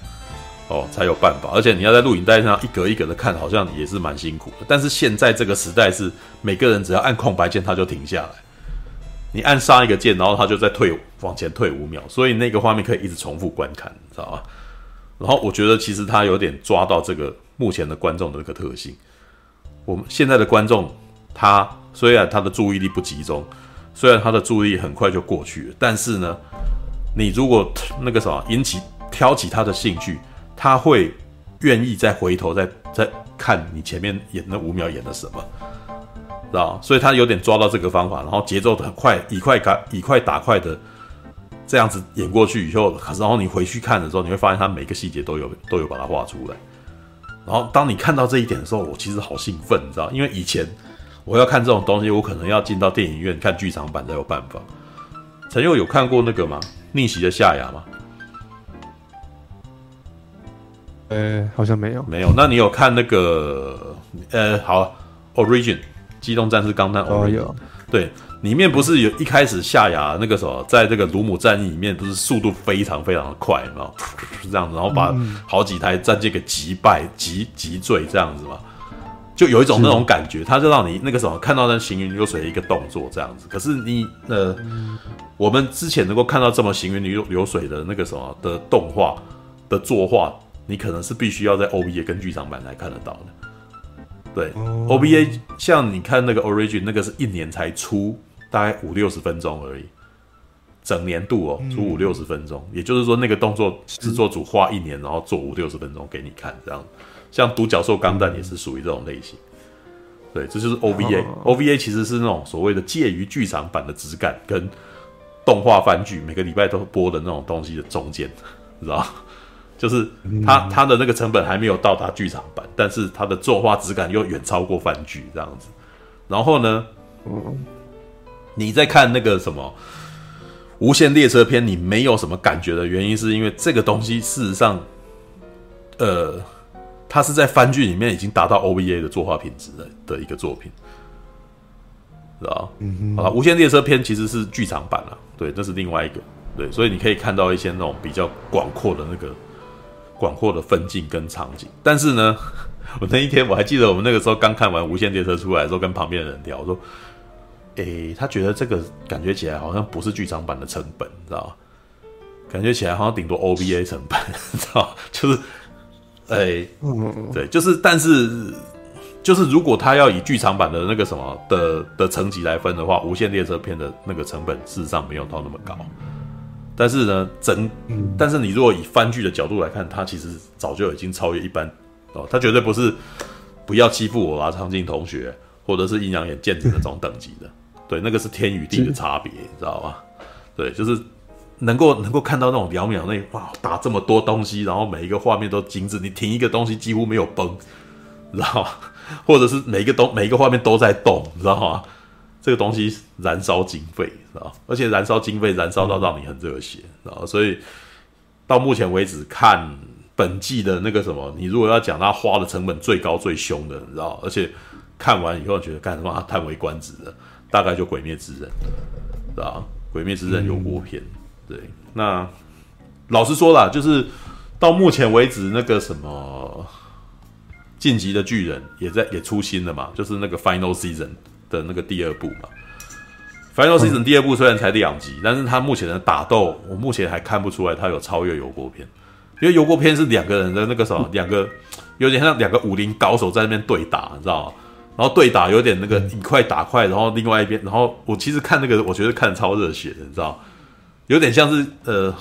哦，才有办法。而且你要在录影带上一格一格的看，好像也是蛮辛苦的。但是现在这个时代是每个人只要按空白键，它就停下来。你按上一个键，然后它就再退往前退五秒，所以那个画面可以一直重复观看，你知道吧？然后我觉得其实它有点抓到这个目前的观众的这个特性。我们现在的观众，他。虽然他的注意力不集中，虽然他的注意力很快就过去了，但是呢，你如果那个什么引起挑起他的兴趣，他会愿意再回头再再看你前面演那五秒演的什么，知道？所以他有点抓到这个方法，然后节奏很快，以快打以快打快的这样子演过去以后，然后你回去看的时候，你会发现他每个细节都有都有把它画出来。然后当你看到这一点的时候，我其实好兴奋，你知道？因为以前。我要看这种东西，我可能要进到电影院看剧场版才有办法。陈佑有看过那个吗？逆袭的夏亚吗？呃，好像没有。没有。那你有看那个？呃，好，Origin，机动战士钢弹。哦，有。对，里面不是有一开始夏亚那个时候，在这个鲁姆战役里面，不是速度非常非常的快吗？是这样子，然后把好几台战舰给击败、击击坠这样子嘛。就有一种那种感觉，他就让你那个什么看到那行云流水的一个动作这样子。可是你呃，我们之前能够看到这么行云流流水的那个什么的动画的作画，你可能是必须要在 OVA 跟剧场版才看得到的。对，OVA 像你看那个 Origin 那个是一年才出大概五六十分钟而已，整年度哦出五六十分钟，也就是说那个动作制作组花一年然后做五六十分钟给你看这样。像独角兽钢弹也是属于这种类型，对，这就是 OVA。OVA 其实是那种所谓的介于剧场版的质感跟动画番剧每个礼拜都播的那种东西的中间，你知道？就是它它的那个成本还没有到达剧场版，但是它的作画质感又远超过番剧这样子。然后呢，你在看那个什么《无限列车篇》，你没有什么感觉的原因，是因为这个东西事实上，呃。它是在番剧里面已经达到 OVA 的作画品质的的一个作品，知道嗯，好了，《无限列车篇》其实是剧场版了，对，这是另外一个，对，所以你可以看到一些那种比较广阔的那个广阔的分镜跟场景。但是呢，我那一天我还记得，我们那个时候刚看完《无限列车》出来的时候，跟旁边的人聊，我说：“诶、欸，他觉得这个感觉起来好像不是剧场版的成本，你知道吗？感觉起来好像顶多 OVA 成本，你知道就是，诶、欸，对，就是，但是，就是如果他要以剧场版的那个什么的的层级来分的话，《无限列车》片的那个成本事实上没有到那么高。但是呢，整，但是你如果以番剧的角度来看，他其实早就已经超越一般。”哦，他绝对不是不要欺负我啊，长靖同学，或者是阴阳眼剑子那种等级的，对，那个是天与地的差别，你知道吗？对，就是能够能够看到那种两秒内哇打这么多东西，然后每一个画面都精致，你停一个东西几乎没有崩，你知道吗？或者是每一个东 每一个画面都在动，你知道吗？这个东西燃烧经费，知道而且燃烧经费燃烧到让你很热血，知道所以到目前为止看。本季的那个什么，你如果要讲他花的成本最高最凶的，你知道？而且看完以后觉得干什么叹为观止的，大概就《鬼灭之刃》，知道？《鬼灭之刃》油锅篇，对。那老实说啦，就是到目前为止，那个什么《晋级的巨人》也在也出新了嘛，就是那个 Final Season 的那个第二部嘛。Final Season 第二部虽然才两集，但是他目前的打斗，我目前还看不出来他有超越油锅片。因为油锅片是两个人的那个什么，两个有点像两个武林高手在那边对打，你知道吗？然后对打有点那个以快打快，然后另外一边，然后我其实看那个，我觉得看超热血的，你知道，有点像是呃，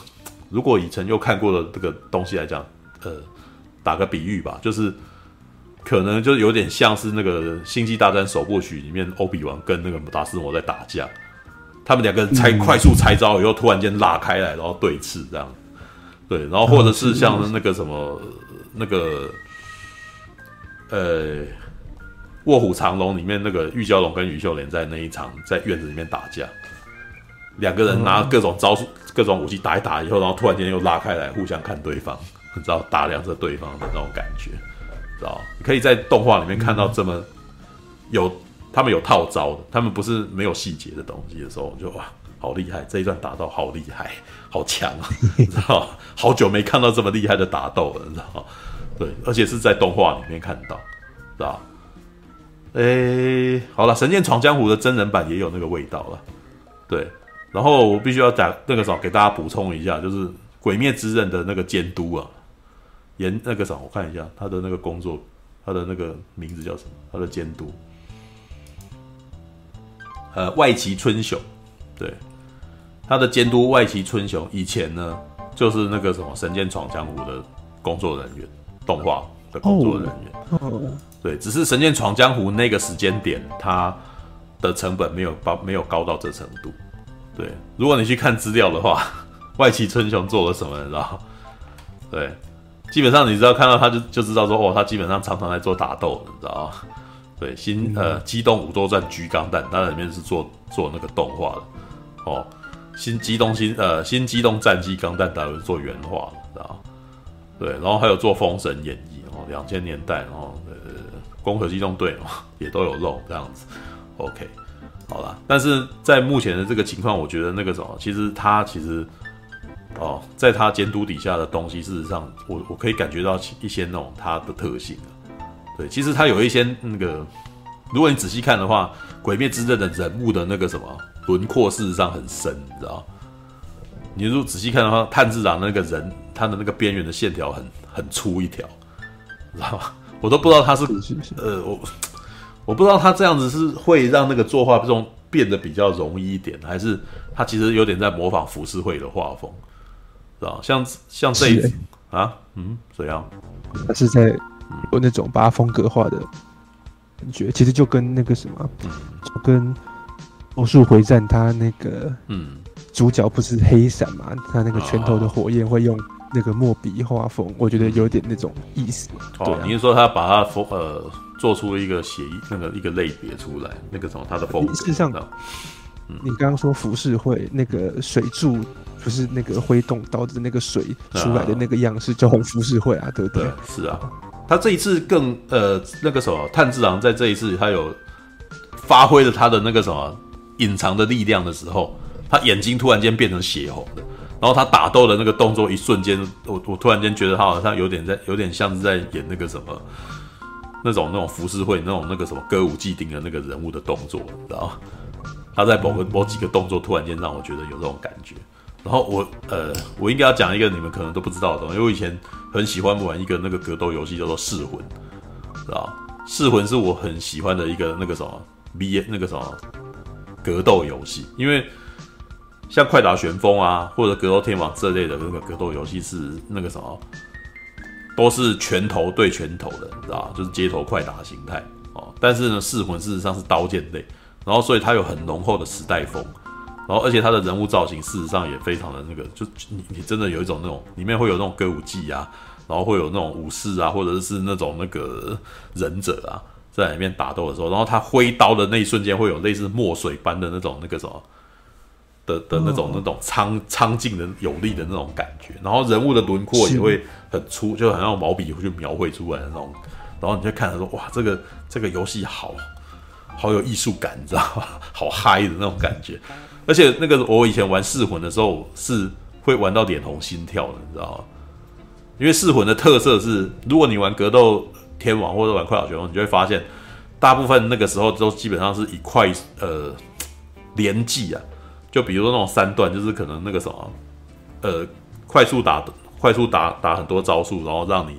如果以前又看过的这个东西来讲，呃，打个比喻吧，就是可能就有点像是那个《星际大战》首部曲里面欧比王跟那个达斯摩在打架，他们两个人猜快速拆招以后，突然间拉开来，然后对峙这样。对，然后或者是像那个什么，那个，呃，《卧虎藏龙》里面那个玉娇龙跟于秀莲在那一场在院子里面打架，两个人拿各种招数、各种武器打一打以后，然后突然间又拉开来互相看对方，你知道打量着对方的那种感觉，知道？可以在动画里面看到这么有他们有套招的，他们不是没有细节的东西的时候，就哇。好厉害！这一段打斗好厉害，好强啊！你知道，好久没看到这么厉害的打斗了，你知道？对，而且是在动画里面看到，知道？诶，好了，《神剑闯江湖》的真人版也有那个味道了，对。然后我必须要讲那个什么，给大家补充一下，就是《鬼灭之刃》的那个监督啊，严那个什么，我看一下他的那个工作，他的那个名字叫什么？他的监督，呃，外崎春雄，对。他的监督外崎春雄以前呢，就是那个什么《神剑闯江湖》的工作人员，动画的工作人员。Oh. Oh. 对，只是《神剑闯江湖》那个时间点，他的成本没有高，没有高到这程度。对，如果你去看资料的话，外崎春雄做了什么，你知道？对，基本上你知道看到他就就知道说，哦，他基本上常常在做打斗，你知道？对，新呃《机动武斗传橘钢弹》，他里面是做做那个动画的，哦。新机动新呃新机动战机钢弹，大概是做原画，知道对，然后还有做《封神演义》哦，两千年代，然后呃攻壳机动队哦 也都有露这样子。OK，好了，但是在目前的这个情况，我觉得那个什么，其实他其实哦，在他监督底下的东西，事实上我我可以感觉到一些那种他的特性。对，其实他有一些那个，如果你仔细看的话，《鬼灭之刃》的人物的那个什么。轮廓事实上很深，你知道？你如果仔细看的话，炭治郎那个人，他的那个边缘的线条很很粗一条，知道吗？我都不知道他是，是，是，是呃，我我不知道他这样子是会让那个作画中变得比较容易一点，还是他其实有点在模仿浮世绘的画风，知道？像像这一、欸、啊，嗯，怎样？他是在有那种把它风格化的感觉，其实就跟那个什么，嗯、就跟。咒术回战，他那个嗯，主角不是黑闪嘛？他那个拳头的火焰会用那个墨笔画风，我觉得有点那种意思。对、啊，你是说他把他风呃做出一个协议那个一个类别出来，那个什么他的风格？事实上，嗯、你刚刚说浮世绘那个水柱不是那个挥动导致那个水出来的那个样式，叫红浮世绘啊，对不对？对，是啊，他这一次更呃那个什么炭治郎在这一次他有发挥了他的那个什么。隐藏的力量的时候，他眼睛突然间变成血红的，然后他打斗的那个动作一瞬间，我我突然间觉得他好像有点在，有点像是在演那个什么，那种那种浮世绘那种那个什么歌舞伎町的那个人物的动作，你知道？他在某个某几个动作突然间让我觉得有这种感觉。然后我呃，我应该要讲一个你们可能都不知道的东西，因为我以前很喜欢玩一个那个格斗游戏叫做《噬魂》，知道吗？《噬魂》是我很喜欢的一个那个什么 B 那个什么格斗游戏，因为像《快打旋风》啊或者《格斗天王》这类的那个格斗游戏是那个什么，都是拳头对拳头的，你知道？就是街头快打形态哦。但是呢，《噬魂》事实上是刀剑类。然后，所以它有很浓厚的时代风，然后，而且它的人物造型事实上也非常的那个，就你你真的有一种那种里面会有那种歌舞伎啊，然后会有那种武士啊，或者是那种那个忍者啊，在里面打斗的时候，然后他挥刀的那一瞬间会有类似墨水般的那种那个什么的的那种那种苍苍劲的有力的那种感觉，然后人物的轮廓也会很粗，就好像用毛笔去描绘出来的那种，然后你就看着说哇，这个这个游戏好。好有艺术感，你知道吗？好嗨的那种感觉，而且那个我以前玩噬魂的时候是会玩到脸红心跳的，你知道吗？因为噬魂的特色是，如果你玩格斗天王或者玩快打旋风，你就会发现，大部分那个时候都基本上是以快呃连技啊，就比如说那种三段，就是可能那个什么呃快速打快速打打很多招数，然后让你。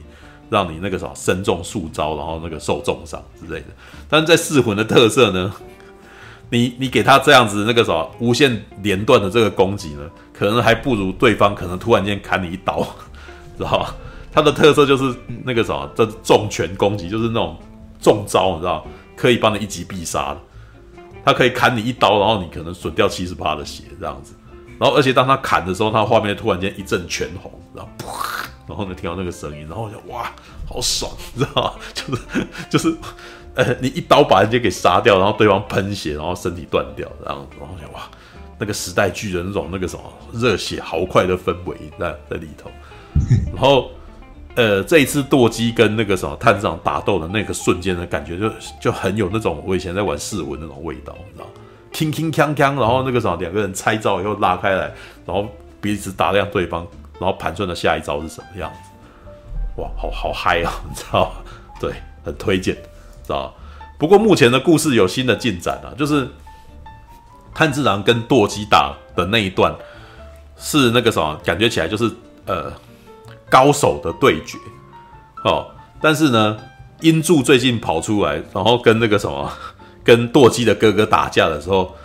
让你那个什么身中数招，然后那个受重伤之类的。但是在噬魂的特色呢，你你给他这样子那个什么无限连段的这个攻击呢，可能还不如对方可能突然间砍你一刀，知道吧？它的特色就是那个什么，这重拳攻击就是那种重招，你知道，可以帮你一击必杀的。他可以砍你一刀，然后你可能损掉七十八的血这样子。然后而且当他砍的时候，他画面突然间一阵全红，然后噗。然后呢，听到那个声音，然后我就哇，好爽，你知道吗？就是就是，呃，你一刀把人家给杀掉，然后对方喷血，然后身体断掉，然后然后想哇，那个时代剧的那种那个什么热血豪快的氛围在在里头。然后，呃，这一次舵机跟那个什么探长打斗的那个瞬间的感觉就，就很有那种我以前在玩试文那种味道，你知道吗？铿铿锵锵，然后那个什么两个人拆招以后拉开来，然后彼此打量对方。然后盘算的下一招是什么样子？哇，好好嗨啊！你知道吗？对，很推荐，知道？不过目前的故事有新的进展啊，就是炭治郎跟舵机打的那一段是那个什么，感觉起来就是呃高手的对决哦。但是呢，音柱最近跑出来，然后跟那个什么 跟舵机的哥哥打架的时候。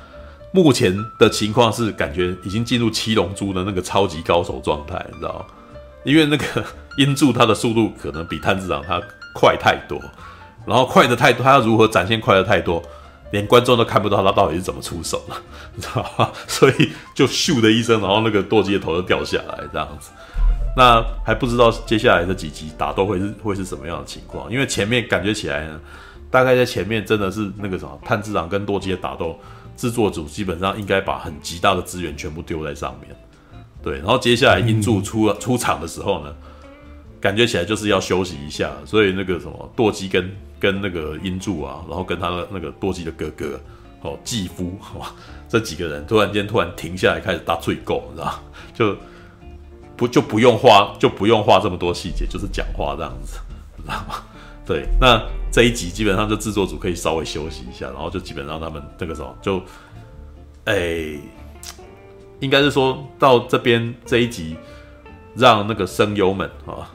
目前的情况是，感觉已经进入七龙珠的那个超级高手状态，你知道？因为那个 音柱他的速度可能比炭治郎他快太多，然后快的太多，他要如何展现快的太多，连观众都看不到他到底是怎么出手了，你知道吗？所以就咻的一声，然后那个舵机的头就掉下来，这样子。那还不知道接下来的几集打斗会是会是什么样的情况，因为前面感觉起来呢，大概在前面真的是那个什么炭治郎跟舵机的打斗。制作组基本上应该把很极大的资源全部丢在上面，对，然后接下来音柱出出场的时候呢，感觉起来就是要休息一下，所以那个什么舵机跟跟那个音柱啊，然后跟他的那个舵机的哥哥哦继夫哇，这几个人突然间突然停下来开始打醉狗，你知道就不就不用画就不用画这么多细节，就是讲话这样子，知道吗？对，那这一集基本上就制作组可以稍微休息一下，然后就基本上他们那个时候就，哎、应该是说到这边这一集，让那个声优们啊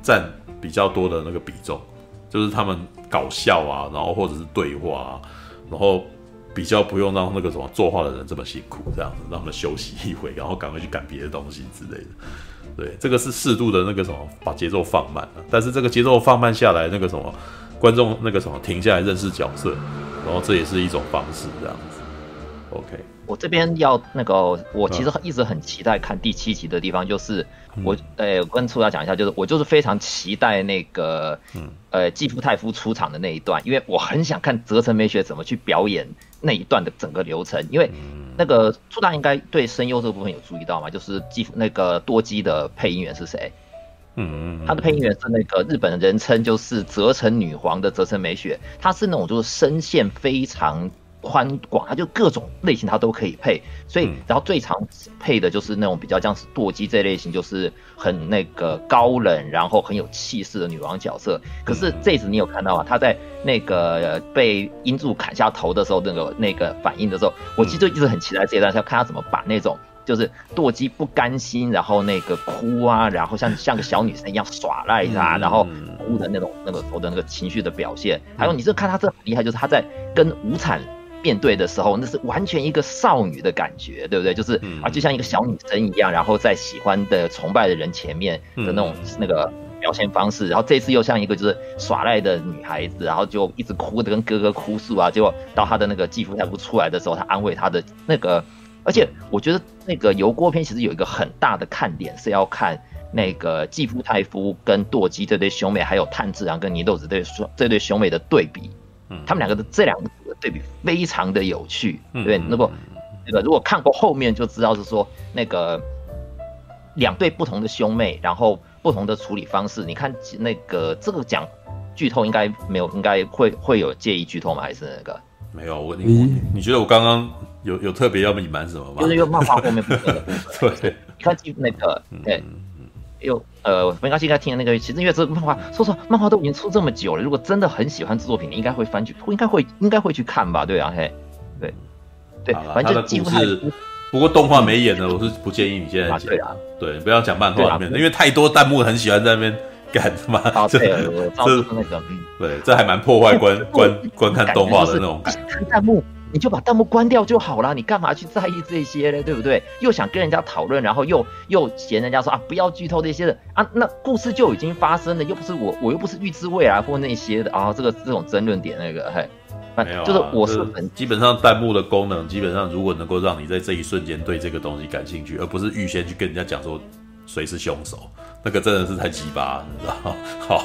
占比较多的那个比重，就是他们搞笑啊，然后或者是对话啊，然后比较不用让那个什么作画的人这么辛苦，这样子让他们休息一会，然后赶快去赶别的东西之类的。对，这个是适度的那个什么，把节奏放慢了。但是这个节奏放慢下来，那个什么，观众那个什么停下来认识角色，然后这也是一种方式，这样子。OK，我这边要那个，我其实一直很期待看第七集的地方，就是我，呃，跟出来讲一下，就是我就是非常期待那个，呃，继父太夫出场的那一段，因为我很想看泽城美雪怎么去表演那一段的整个流程，因为。那个初大应该对声优这个部分有注意到嘛？就是继那个多机的配音员是谁？嗯嗯，他的配音员是那个日本人称就是泽城女皇的泽城美雪，她是那种就是声线非常宽广，它就各种类型它都可以配。所以，然后最常配的就是那种比较像是舵姬这类型，就是很那个高冷，然后很有气势的女王角色。可是这次你有看到啊？她在那个被音柱砍下头的时候，那个那个反应的时候，我其实就一直很期待这一段，是要看她怎么把那种。就是舵姬不甘心，然后那个哭啊，然后像像个小女生一样耍赖啊，然后哭的那种那个时候的那个情绪的表现。还有，你是看他这很厉害，就是他在跟无惨面对的时候，那是完全一个少女的感觉，对不对？就是啊，就像一个小女生一样，然后在喜欢的、崇拜的人前面的那种那个表现方式。然后这次又像一个就是耍赖的女孩子，然后就一直哭的跟哥哥哭诉啊。结果到他的那个继父太夫出来的时候，他安慰他的那个。而且我觉得那个油锅篇其实有一个很大的看点，是要看那个继父太夫跟舵姬这对兄妹，还有炭治郎跟祢豆子这对兄这对兄妹的对比。嗯，他们两个的这两个的对比非常的有趣。嗯，对，那不那个如果看过后面就知道是说那个两对不同的兄妹，然后不同的处理方式。你看那个这个讲剧透应该没有，应该会会有介意剧透吗？还是那个？没有，我你你觉得我刚刚有有特别要隐瞒什么吗？就是用漫画后面部分的部分。对，你看那个，对，又呃，没关系，应该听的那个，其实因为这漫画，说实话，漫画都已经出这么久了，如果真的很喜欢这作品，你应该会翻去，应该会应该会去看吧？对啊，嘿，对对，反正就故事。不过动画没演的，我是不建议你现在讲。对啊，对，不要讲漫画里面，因为太多弹幕很喜欢在那边。干什么？这这那个，嗯，对，这还蛮破坏观观观看动画的那种感觉。看 弹幕，你就把弹幕关掉就好了，你干嘛去在意这些呢？对不对？又想跟人家讨论，然后又又嫌人家说啊，不要剧透这些的啊，那故事就已经发生了，又不是我，我又不是预知未来或那些的啊，这个这种争论点那个，嘿，没有、啊，就是我是很基本上弹幕的功能，基本上如果能够让你在这一瞬间对这个东西感兴趣，而不是预先去跟人家讲说谁是凶手。那个真的是太鸡巴，你知道吗？好，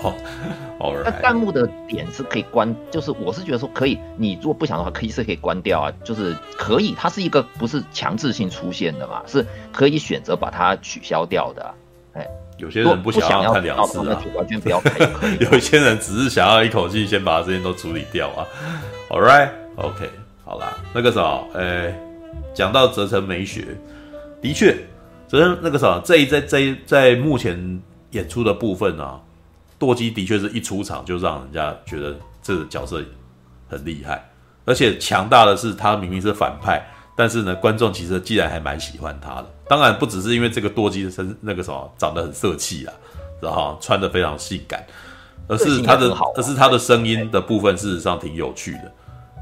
好。那弹幕的点是可以关，就是我是觉得说可以，你如果不想的话，可以是可以关掉啊，就是可以，它是一个不是强制性出现的嘛，是可以选择把它取消掉的、啊。哎，有些人不想要看两次啊，完全不要看。有些人只是想要一口气先把这些都处理掉啊。All right，OK，、okay, 好啦，那个什么，哎，讲到泽城美学，的确。可是那个啥，这一在在在目前演出的部分啊，舵机的确是一出场就让人家觉得这个角色很厉害，而且强大的是他明明是反派，但是呢，观众其实既然还蛮喜欢他的。当然不只是因为这个舵机的身那个什么长得很色气啊，然后穿的非常性感，而是他的而是他的声音的部分，事实上挺有趣的。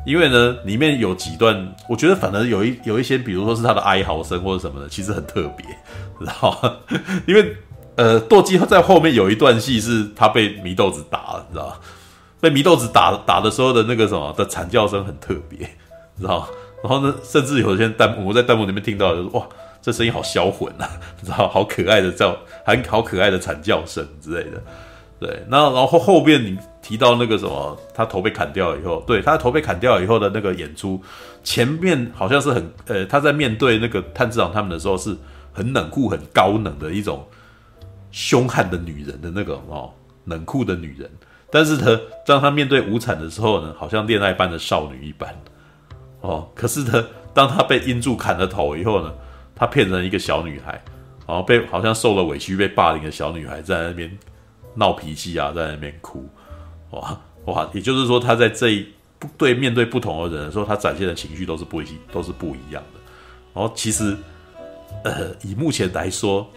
因为呢，里面有几段，我觉得反而有一有一些，比如说是他的哀嚎声或者什么的，其实很特别，知道？因为呃，斗鸡在后面有一段戏是他被祢豆子打了，你知道？被祢豆子打打的时候的那个什么的惨叫声很特别，知道？然后呢，甚至有些弹幕我在弹幕里面听到就是哇，这声音好销魂啊，你知道，好可爱的叫，很好可爱的惨叫声之类的。对，那然后后边你提到那个什么，他头被砍掉以后，对，他的头被砍掉以后的那个演出，前面好像是很呃，他在面对那个炭治郎他们的时候是很冷酷、很高冷的一种凶悍的女人的那个哦，冷酷的女人。但是呢，当他面对无惨的时候呢，好像恋爱般的少女一般哦。可是呢，当他被阴柱砍了头以后呢，他变成一个小女孩，然后被好像受了委屈、被霸凌的小女孩在那边。闹脾气啊，在那边哭，哇哇！也就是说，他在这一对面对不同的人的时候，他展现的情绪都是不一都是不一样的。然后其实，呃，以目前来说，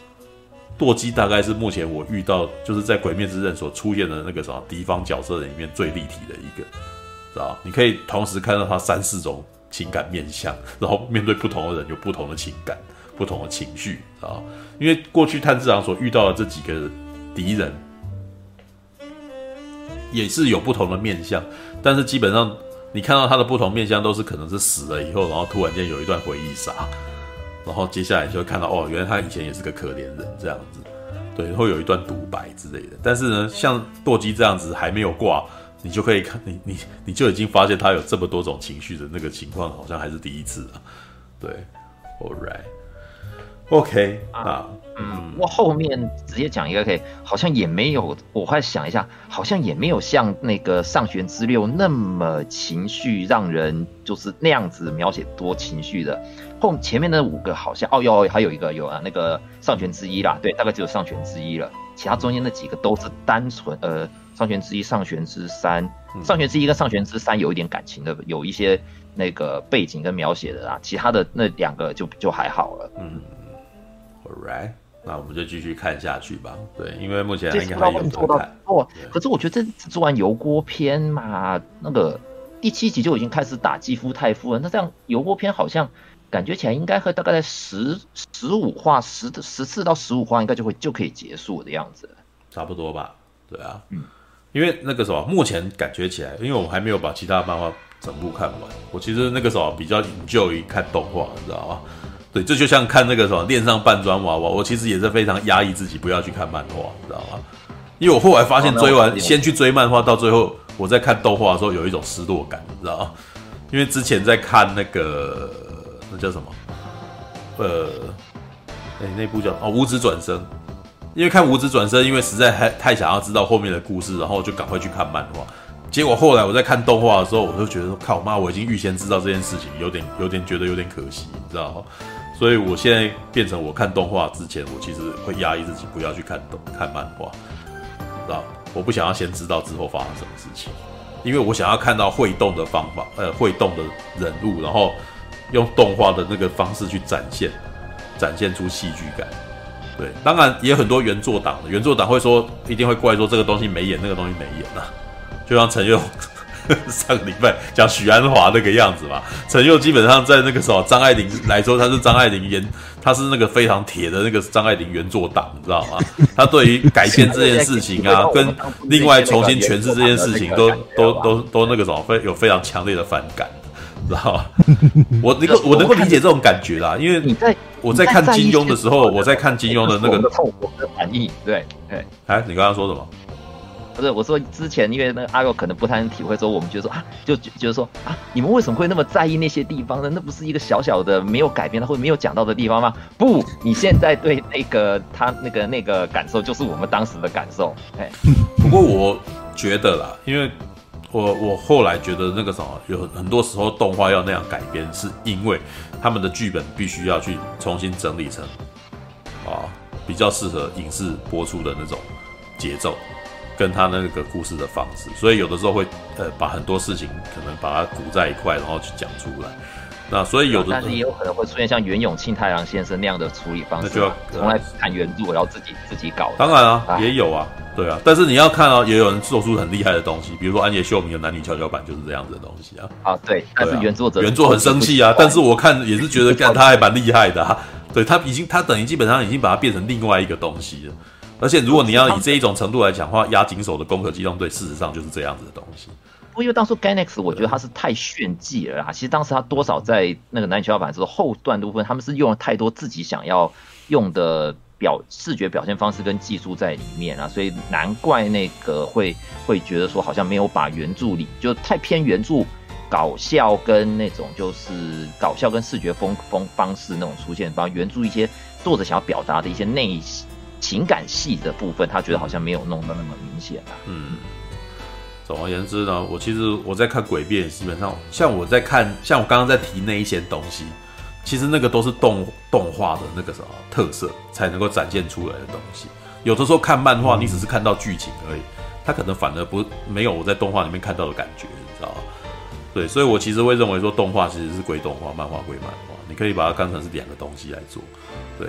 舵机大概是目前我遇到就是在《鬼灭之刃》所出现的那个什么敌方角色里面最立体的一个，知道？你可以同时看到他三四种情感面相，然后面对不同的人有不同的情感、不同的情绪，知道？因为过去炭治郎所遇到的这几个敌人。也是有不同的面相，但是基本上你看到他的不同面相都是可能是死了以后，然后突然间有一段回忆杀，然后接下来就会看到哦，原来他以前也是个可怜人这样子，对，会有一段独白之类的。但是呢，像舵机这样子还没有挂，你就可以看你你你就已经发现他有这么多种情绪的那个情况，好像还是第一次啊。对，All right，OK、okay, 啊。嗯，我后面直接讲一个可以，好像也没有，我快想一下，好像也没有像那个上弦之六那么情绪让人就是那样子描写多情绪的。后前面那五个好像哦哟，还有一个有啊，那个上弦之一啦，对，大概只有上弦之一了，其他中间那几个都是单纯呃上弦之一、上弦之三、上弦之一跟上弦之三有一点感情的，有一些那个背景跟描写的啊，其他的那两个就就还好了。嗯，All right。那我们就继续看下去吧。对，因为目前应该还有做到哦。可是我觉得这只做完油锅篇嘛，那个第七集就已经开始打肌肤太夫了。那这样油锅篇好像感觉起来应该会大概在十十五话十十四到十五话应该就会就可以结束的样子。差不多吧。对啊，嗯，因为那个什么目前感觉起来，因为我还没有把其他漫画整部看完，我其实那个时候比较研究于看动画，你知道吗？对，这就像看那个什么恋上半砖娃娃，我其实也是非常压抑自己不要去看漫画，你知道吗？因为我后来发现追完先去追漫画，到最后我在看动画的时候有一种失落感，你知道吗？因为之前在看那个那叫什么，呃，哎，那部叫哦《无职转身》，因为看《无职转身》，因为实在太太想要知道后面的故事，然后就赶快去看漫画。结果后来我在看动画的时候，我就觉得说，靠妈，我已经预先知道这件事情，有点有点觉得有点可惜，你知道吗？所以我现在变成我看动画之前，我其实会压抑自己不要去看动看漫画，知道？我不想要先知道之后发生什么事情，因为我想要看到会动的方法，呃，会动的人物，然后用动画的那个方式去展现，展现出戏剧感。对，当然也有很多原作党，原作党会说一定会怪说这个东西没演，那个东西没演啊，就像陈佑。上个礼拜讲许鞍华那个样子嘛，陈佑基本上在那个时候张爱玲来说，他是张爱玲原，他是那个非常铁的那个张爱玲原作党，你知道吗？他对于改编这件事情啊，跟另外重新诠释这件事情都，都都都都那个什么，非有非常强烈的反感，知道吗？我能够我能够理解这种感觉啦，因为你在我在看金庸的时候，我在看金庸的那个反应，对对，哎，你刚刚说什么？不是我说之前，因为那个阿狗可能不太能体会，说我们觉得说啊，就就是说啊，你们为什么会那么在意那些地方呢？那不是一个小小的没有改编的或者没有讲到的地方吗？不，你现在对那个他那个那个感受，就是我们当时的感受。哎，不过我觉得啦，因为我我后来觉得那个什么，有很多时候动画要那样改编，是因为他们的剧本必须要去重新整理成啊比较适合影视播出的那种节奏。跟他那个故事的方式，所以有的时候会呃把很多事情可能把它鼓在一块，然后去讲出来。那所以有的，但是也有可能会出现像袁永庆太郎先生那样的处理方式，那就要从来看原著，然后自己自己搞。当然啊，唉也有啊，对啊。但是你要看啊，也有人做出很厉害的东西，比如说安野秀明的男女跷跷板就是这样子的东西啊。啊，对，但是原作者、啊、原作很生气啊，但是我看也是觉得，干他还蛮厉害的啊。对他已经，他等于基本上已经把它变成另外一个东西了。而且，如果你要以这一种程度来讲的话，压紧手的《攻壳机动队》事实上就是这样子的东西。不过，因为当初 Gainax 我觉得他是太炫技了啦。其实当时他多少在那个男女跷跷板之后后段的部分，他们是用了太多自己想要用的表视觉表现方式跟技术在里面啊，所以难怪那个会会觉得说好像没有把原著里就太偏原著搞笑跟那种就是搞笑跟视觉风风方式那种出现，把原著一些作者想要表达的一些内心。情感戏的部分，他觉得好像没有弄得那么明显啊。嗯，总而言之呢，我其实我在看《诡辩》，基本上像我在看，像我刚刚在提那一些东西，其实那个都是动动画的那个什么特色才能够展现出来的东西。有的时候看漫画，你只是看到剧情而已，它可能反而不没有我在动画里面看到的感觉，你知道吗？对，所以我其实会认为说，动画其实是归动画，漫画归漫画，你可以把它当成是两个东西来做，对。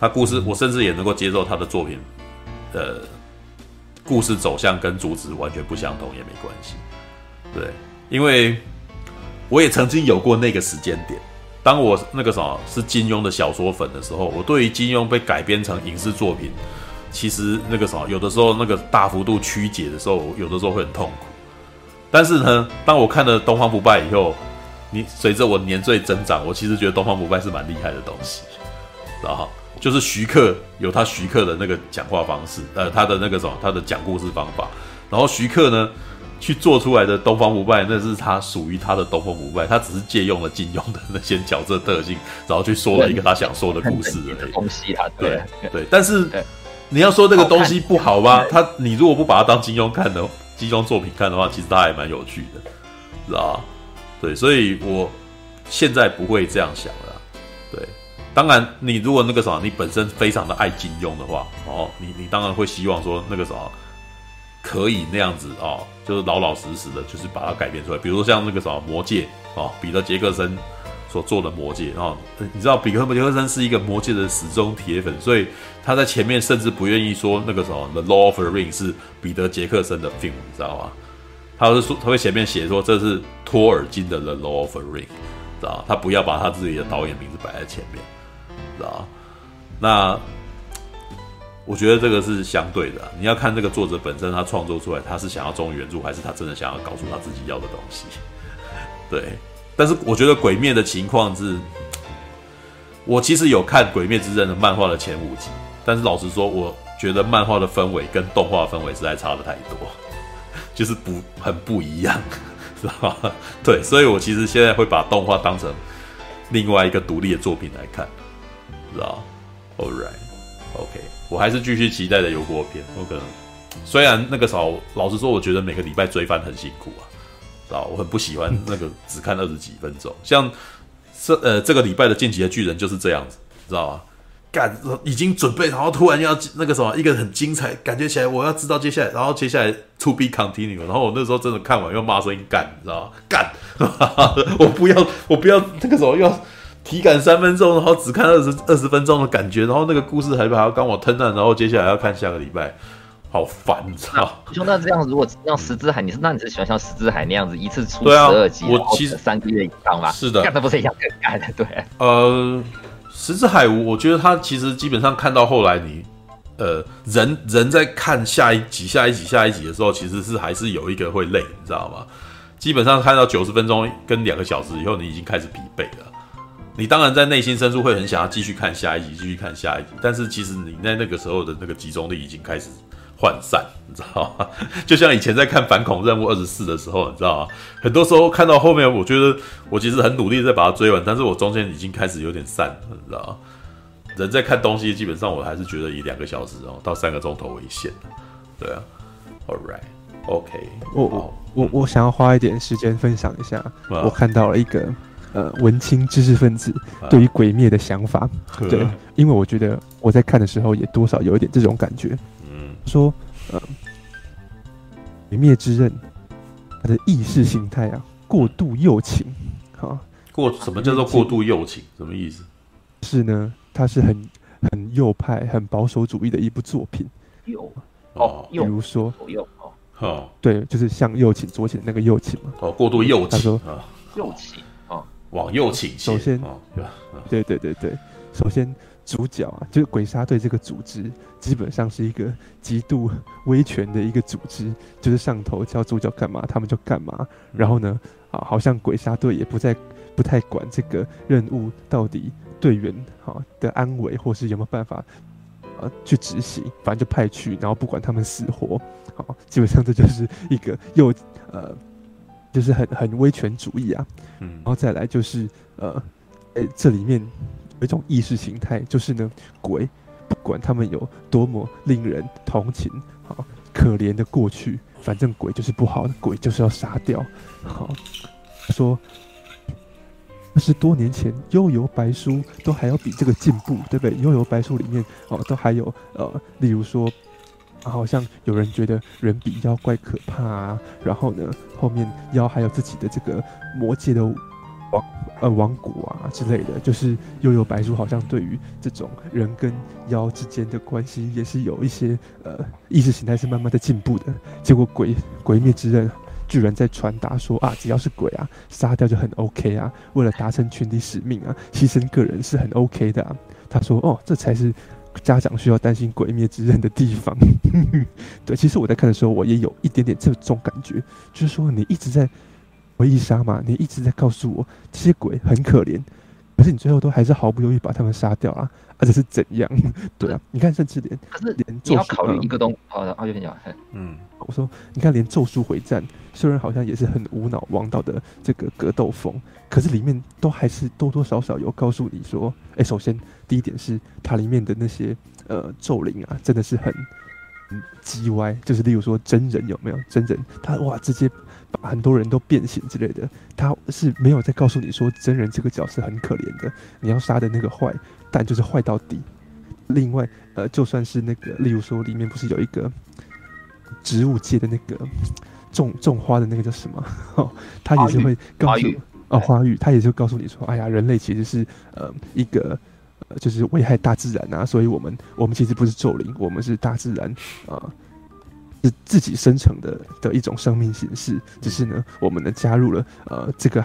他故事，我甚至也能够接受他的作品，呃，故事走向跟主旨完全不相同也没关系，对，因为我也曾经有过那个时间点，当我那个什么是金庸的小说粉的时候，我对于金庸被改编成影视作品，其实那个什么有的时候那个大幅度曲解的时候，有的时候会很痛苦。但是呢，当我看了《东方不败》以后，你随着我年岁增长，我其实觉得《东方不败》是蛮厉害的东西，知道哈。就是徐克有他徐克的那个讲话方式，呃，他的那个什么，他的讲故事方法。然后徐克呢，去做出来的东方不败，那是他属于他的东方不败，他只是借用了金庸的那些角色特性，然后去说了一个他想说的故事而已。东西啊，对对，但是你要说这个东西不好吧？他你如果不把它当金庸看的金庸作品看的话，其实他还蛮有趣的，知道吧？对，所以我现在不会这样想了。当然你如果那个什么，你本身非常的爱金庸的话，哦，你你当然会希望说那个什么。可以那样子哦，就是老老实实的，就是把它改编出来。比如说像那个什么《魔戒》哦，彼得·杰克森所做的《魔戒》哦，你知道彼得·杰克森是一个《魔戒》的死忠铁粉，所以他在前面甚至不愿意说那个什么《The Lord of the Ring》是彼得·杰克森的 film，你知道吗？他是说他会前面写说这是托尔金的《The Lord of the Ring》，知道他不要把他自己的导演名字摆在前面，知道那。我觉得这个是相对的，你要看这个作者本身，他创作出来，他是想要忠于原著，还是他真的想要告诉他自己要的东西？对。但是我觉得《鬼灭》的情况是，我其实有看《鬼灭之刃》的漫画的前五集，但是老实说，我觉得漫画的氛围跟动画氛围实在差的太多，就是不很不一样，知道吗？对，所以我其实现在会把动画当成另外一个独立的作品来看，知道？All right，OK。我还是继续期待的油锅片。我可能虽然那个时候，老实说，我觉得每个礼拜追番很辛苦啊，知道？我很不喜欢那个只看二十几分钟。像这呃这个礼拜的《进击的巨人》就是这样子，知道吗？干已经准备，然后突然要那个什么，一个很精彩，感觉起来我要知道接下来，然后接下来 to be continue。然后我那时候真的看完又骂声音干，你知道吗？干，我不要，我不要那个什么要。体感三分钟，然后只看二十二十分钟的感觉，然后那个故事还还要跟我吞了，然后接下来要看下个礼拜，好烦，操！兄那，这样如果像石之海，你是那你是喜欢像石之海那样子一次出十二集，我其实三个月以上嘛？是的，干的不是一样更干的，对。呃，石之海，我觉得他其实基本上看到后来你，你呃人人在看下一集、下一集、下一集的时候，其实是还是有一个会累，你知道吗？基本上看到九十分钟跟两个小时以后，你已经开始疲惫了。你当然在内心深处会很想要继续看下一集，继续看下一集，但是其实你在那个时候的那个集中力已经开始涣散，你知道吗？就像以前在看《反恐任务二十四》的时候，你知道吗？很多时候看到后面，我觉得我其实很努力在把它追完，但是我中间已经开始有点散了，你知道吗？人在看东西，基本上我还是觉得以两个小时哦到三个钟头为限，对啊，All right，OK，、okay, 我我我我想要花一点时间分享一下，我看到了一个。呃，文青知识分子对于鬼灭的想法，啊、对，因为我觉得我在看的时候也多少有一点这种感觉。嗯，说呃，鬼灭之刃，它的意识形态啊，过度右倾，啊，过什么叫做过度右倾？什么意思？是呢，它是很很右派、很保守主义的一部作品。右哦，比如说左右哦，哦，对，就是向右倾、左倾的那个右倾嘛。哦，过度右倾。他说右倾。往右倾斜。首先，对对对对，首先主角啊，就是鬼杀队这个组织，基本上是一个极度威权的一个组织，就是上头叫主角干嘛，他们就干嘛。然后呢，啊，好像鬼杀队也不再不太管这个任务到底队员好的安危，或是有没有办法啊去执行，反正就派去，然后不管他们死活，好，基本上这就是一个又呃。就是很很威权主义啊，嗯，然后再来就是呃，诶，这里面有一种意识形态，就是呢，鬼不管他们有多么令人同情好，可怜的过去，反正鬼就是不好的，鬼就是要杀掉。好，说二十多年前《幽游白书》都还要比这个进步，对不对？《幽游白书》里面哦，都还有呃，例如说。好像有人觉得人比妖怪可怕啊，然后呢，后面妖还有自己的这个魔界的王呃王国啊之类的，就是悠悠白书好像对于这种人跟妖之间的关系也是有一些呃意识形态是慢慢的进步的。结果鬼鬼灭之刃居然在传达说啊，只要是鬼啊，杀掉就很 OK 啊，为了达成群体使命啊，牺牲个人是很 OK 的啊。他说哦，这才是。家长需要担心《鬼灭之刃》的地方，对，其实我在看的时候，我也有一点点这种感觉，就是说你一直在回忆杀嘛，你一直在告诉我这些鬼很可怜，可是你最后都还是毫不犹豫把他们杀掉啊，而且是怎样？对啊，你看甚至连可是连你要考虑一个东西，好的，阿优先讲，嗯，我说你看连咒术回战虽然好像也是很无脑王道的这个格斗风，可是里面都还是多多少少有告诉你说，哎，首先第一点是它里面的那些呃咒灵啊，真的是很。叽歪，就是例如说真人有没有真人，他哇直接把很多人都变形之类的，他是没有在告诉你说真人这个角色很可怜的，你要杀的那个坏，蛋就是坏到底。另外，呃，就算是那个，例如说里面不是有一个植物界的那个种种花的那个叫什么？哦，他也是会告诉哦花语，他也是告诉你说，哎呀，人类其实是呃一个。呃，就是危害大自然啊，所以我们我们其实不是咒灵，我们是大自然啊，是自己生成的的一种生命形式。只是呢，我们呢加入了呃这个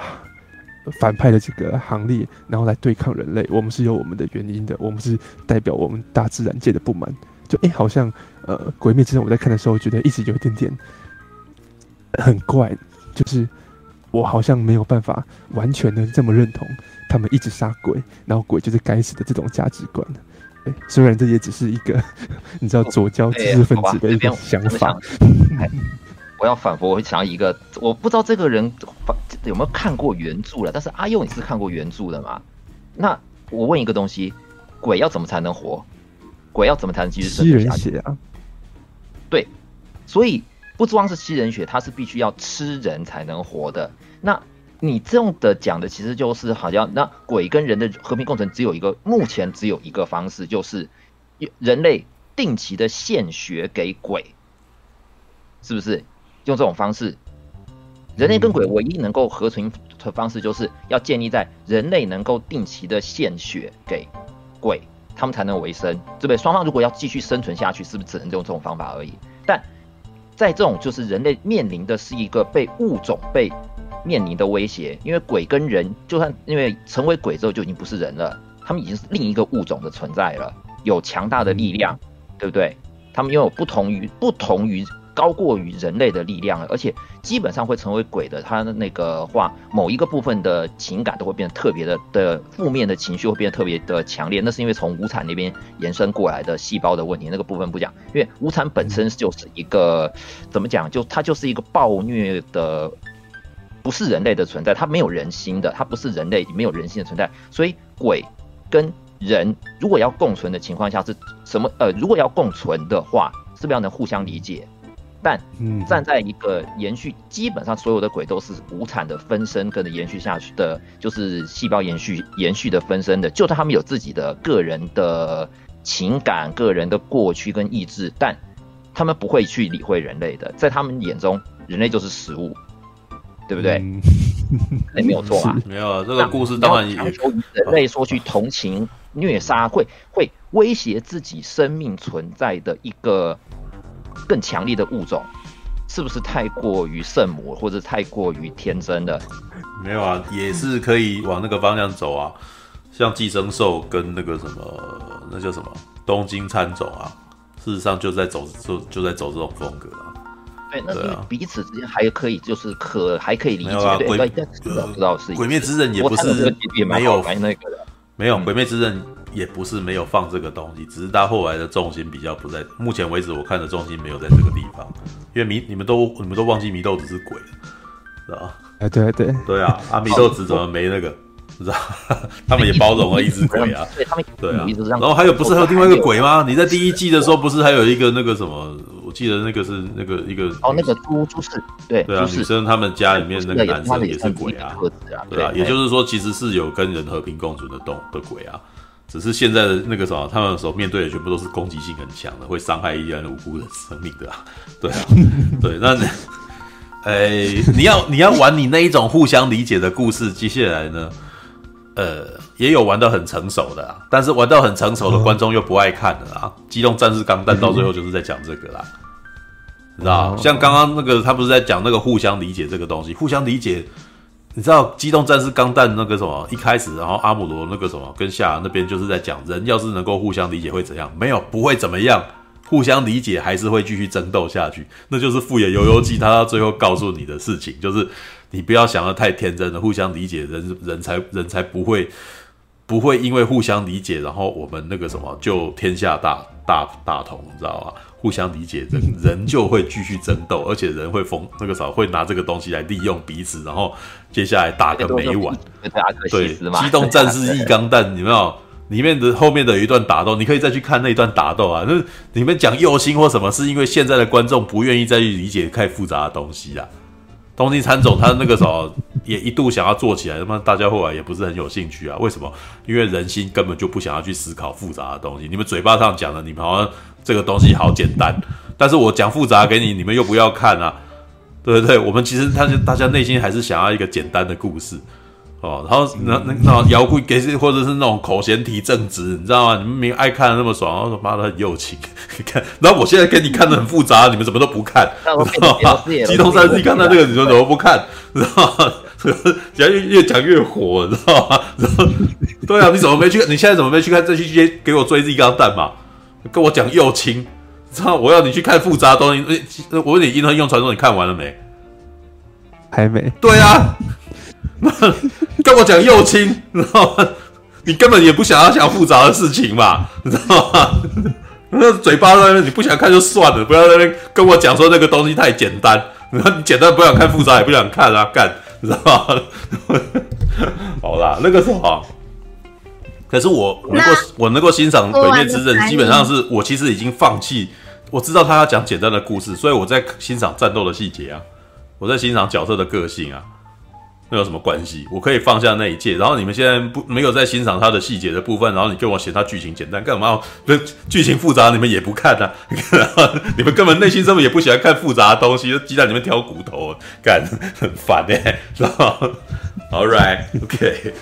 反派的这个行列，然后来对抗人类。我们是有我们的原因的，我们是代表我们大自然界的不满。就哎、好像呃《鬼灭之刃》我在看的时候，觉得一直有一点点很怪，就是我好像没有办法完全的这么认同。他们一直杀鬼，然后鬼就是该死的这种价值观。对，虽然这也只是一个 你知道左交知识分子的一种想法。我要反驳，我会想要一个，我不知道这个人有没有看过原著了。但是阿佑，你是看过原著的吗？那我问一个东西：鬼要怎么才能活？鬼要怎么才能继续生存下去？吸人血啊！对，所以不光是吸人血，他是必须要吃人才能活的。那你这样的讲的其实就是好像那鬼跟人的和平共存只有一个，目前只有一个方式，就是人类定期的献血给鬼，是不是？用这种方式，人类跟鬼唯一能够合存的方式，就是要建立在人类能够定期的献血给鬼，他们才能维生，对不对？双方如果要继续生存下去，是不是只能用这种方法而已？但在这种就是人类面临的是一个被物种被。面临的威胁，因为鬼跟人，就算因为成为鬼之后就已经不是人了，他们已经是另一个物种的存在了，有强大的力量，对不对？他们拥有不同于不同于高过于人类的力量了，而且基本上会成为鬼的，他的那个话，某一个部分的情感都会变得特别的的负面的情绪会变得特别的强烈，那是因为从无产那边延伸过来的细胞的问题，那个部分不讲，因为无产本身就是一个怎么讲，就它就是一个暴虐的。不是人类的存在，它没有人心的，它不是人类没有人心的存在。所以鬼跟人如果要共存的情况下是什么？呃，如果要共存的话，是不是要能互相理解？但站在一个延续，基本上所有的鬼都是无产的分身，跟着延续下去的，就是细胞延续延续的分身的。就算他们有自己的个人的情感、个人的过去跟意志，但他们不会去理会人类的，在他们眼中，人类就是食物。对不对？哎、嗯，没有错啊，没有啊。这个故事当然也人类说去同情虐杀，会会威胁自己生命存在的一个更强力的物种，是不是太过于圣母或者太过于天真的？没有啊，也是可以往那个方向走啊。像寄生兽跟那个什么，那叫什么东京参种啊，事实上就在走，就就在走这种风格啊。对，那是彼此之间还可以，就是可还可以理解。啊、对，鬼不知道是鬼灭之刃也不是没有那个的，没有鬼灭之刃也不是没有放这个东西，只是他后来的重心比较不在。目前为止，我看的重心没有在这个地方，因为迷你们都你们都忘记祢豆子是鬼了，知道吧？哎，对对对啊，阿祢豆子怎么没那个？知道？他们也包容了一只鬼啊，对他们对啊。然后还有不是还有另外一个鬼吗？你在第一季的时候不是还有一个那个什么？记得那个是那个一个哦，那个朱朱氏，对对啊，女生他们家里面那个男生也是鬼啊，对啊，也就是说其实是有跟人和平共存的动的鬼啊，只是现在的那个什么，他们所面对的全部都是攻击性很强的，会伤害一些无辜的生命的啊，对啊，对，那哎，你要你要玩你那一种互相理解的故事，接下来呢，呃，也有玩到很成熟的，但是玩到很成熟的观众又不爱看的啊，机动战士钢弹到最后就是在讲这个啦。知道，像刚刚那个他不是在讲那个互相理解这个东西，互相理解。你知道《机动战士钢弹》那个什么一开始，然后阿姆罗那个什么跟夏那边就是在讲，人要是能够互相理解会怎样？没有，不会怎么样。互相理解还是会继续争斗下去。那就是富野悠悠记他到最后告诉你的事情，就是你不要想的太天真了。互相理解人，人人才人才不会不会因为互相理解，然后我们那个什么就天下大大大同，你知道吗？互相理解，人 人就会继续争斗，而且人会疯那个啥会拿这个东西来利用彼此，然后接下来打个没完。对，机动战士一钢弹，有没有？里面的后面的有一段打斗，你可以再去看那一段打斗啊。那你们讲右心或什么，是因为现在的观众不愿意再去理解太复杂的东西啊。东京参总他那个时候也一度想要做起来，那么大家后来也不是很有兴趣啊。为什么？因为人心根本就不想要去思考复杂的东西。你们嘴巴上讲的，你们好像这个东西好简单，但是我讲复杂给你，你们又不要看啊，对不对？我们其实他大家内心还是想要一个简单的故事。哦，然后那那那摇滚给或者是那种口嫌体正直，你知道吗？你们明明爱看的那么爽，然后妈的很友情，看。然后我现在给你看的很复杂，你们怎么都不看，知道吗？机动战士看到这个，你们怎么不看？知道吗？讲越越讲越火，你知道吗？然后对啊，你怎么没去？你现在怎么没去看这些？接给我追这一钢弹嘛？跟我讲右倾，知道？我要你去看复杂的东西。我问你，银河英雄传说你看完了没？还没。对啊。跟我讲右倾，你知道吗？你根本也不想要想复杂的事情嘛，你知道吗？那嘴巴在那边，你不想看就算了，不要在那边跟我讲说那个东西太简单。你说你简单不想看，复杂也不想看啊，干，你知道吗？好啦，那个时候，可是我能够我能够欣赏《鬼灭之刃》，基本上是我其实已经放弃。我知道他要讲简单的故事，所以我在欣赏战斗的细节啊，我在欣赏角色的个性啊。那有什么关系？我可以放下那一切，然后你们现在不没有在欣赏他的细节的部分，然后你跟我嫌他剧情简单干嘛？那剧情复杂你们也不看啊？你们根本内心根本也不喜欢看复杂的东西，就鸡蛋里面挑骨头，干 很烦哎、欸，知道吗？All right，OK。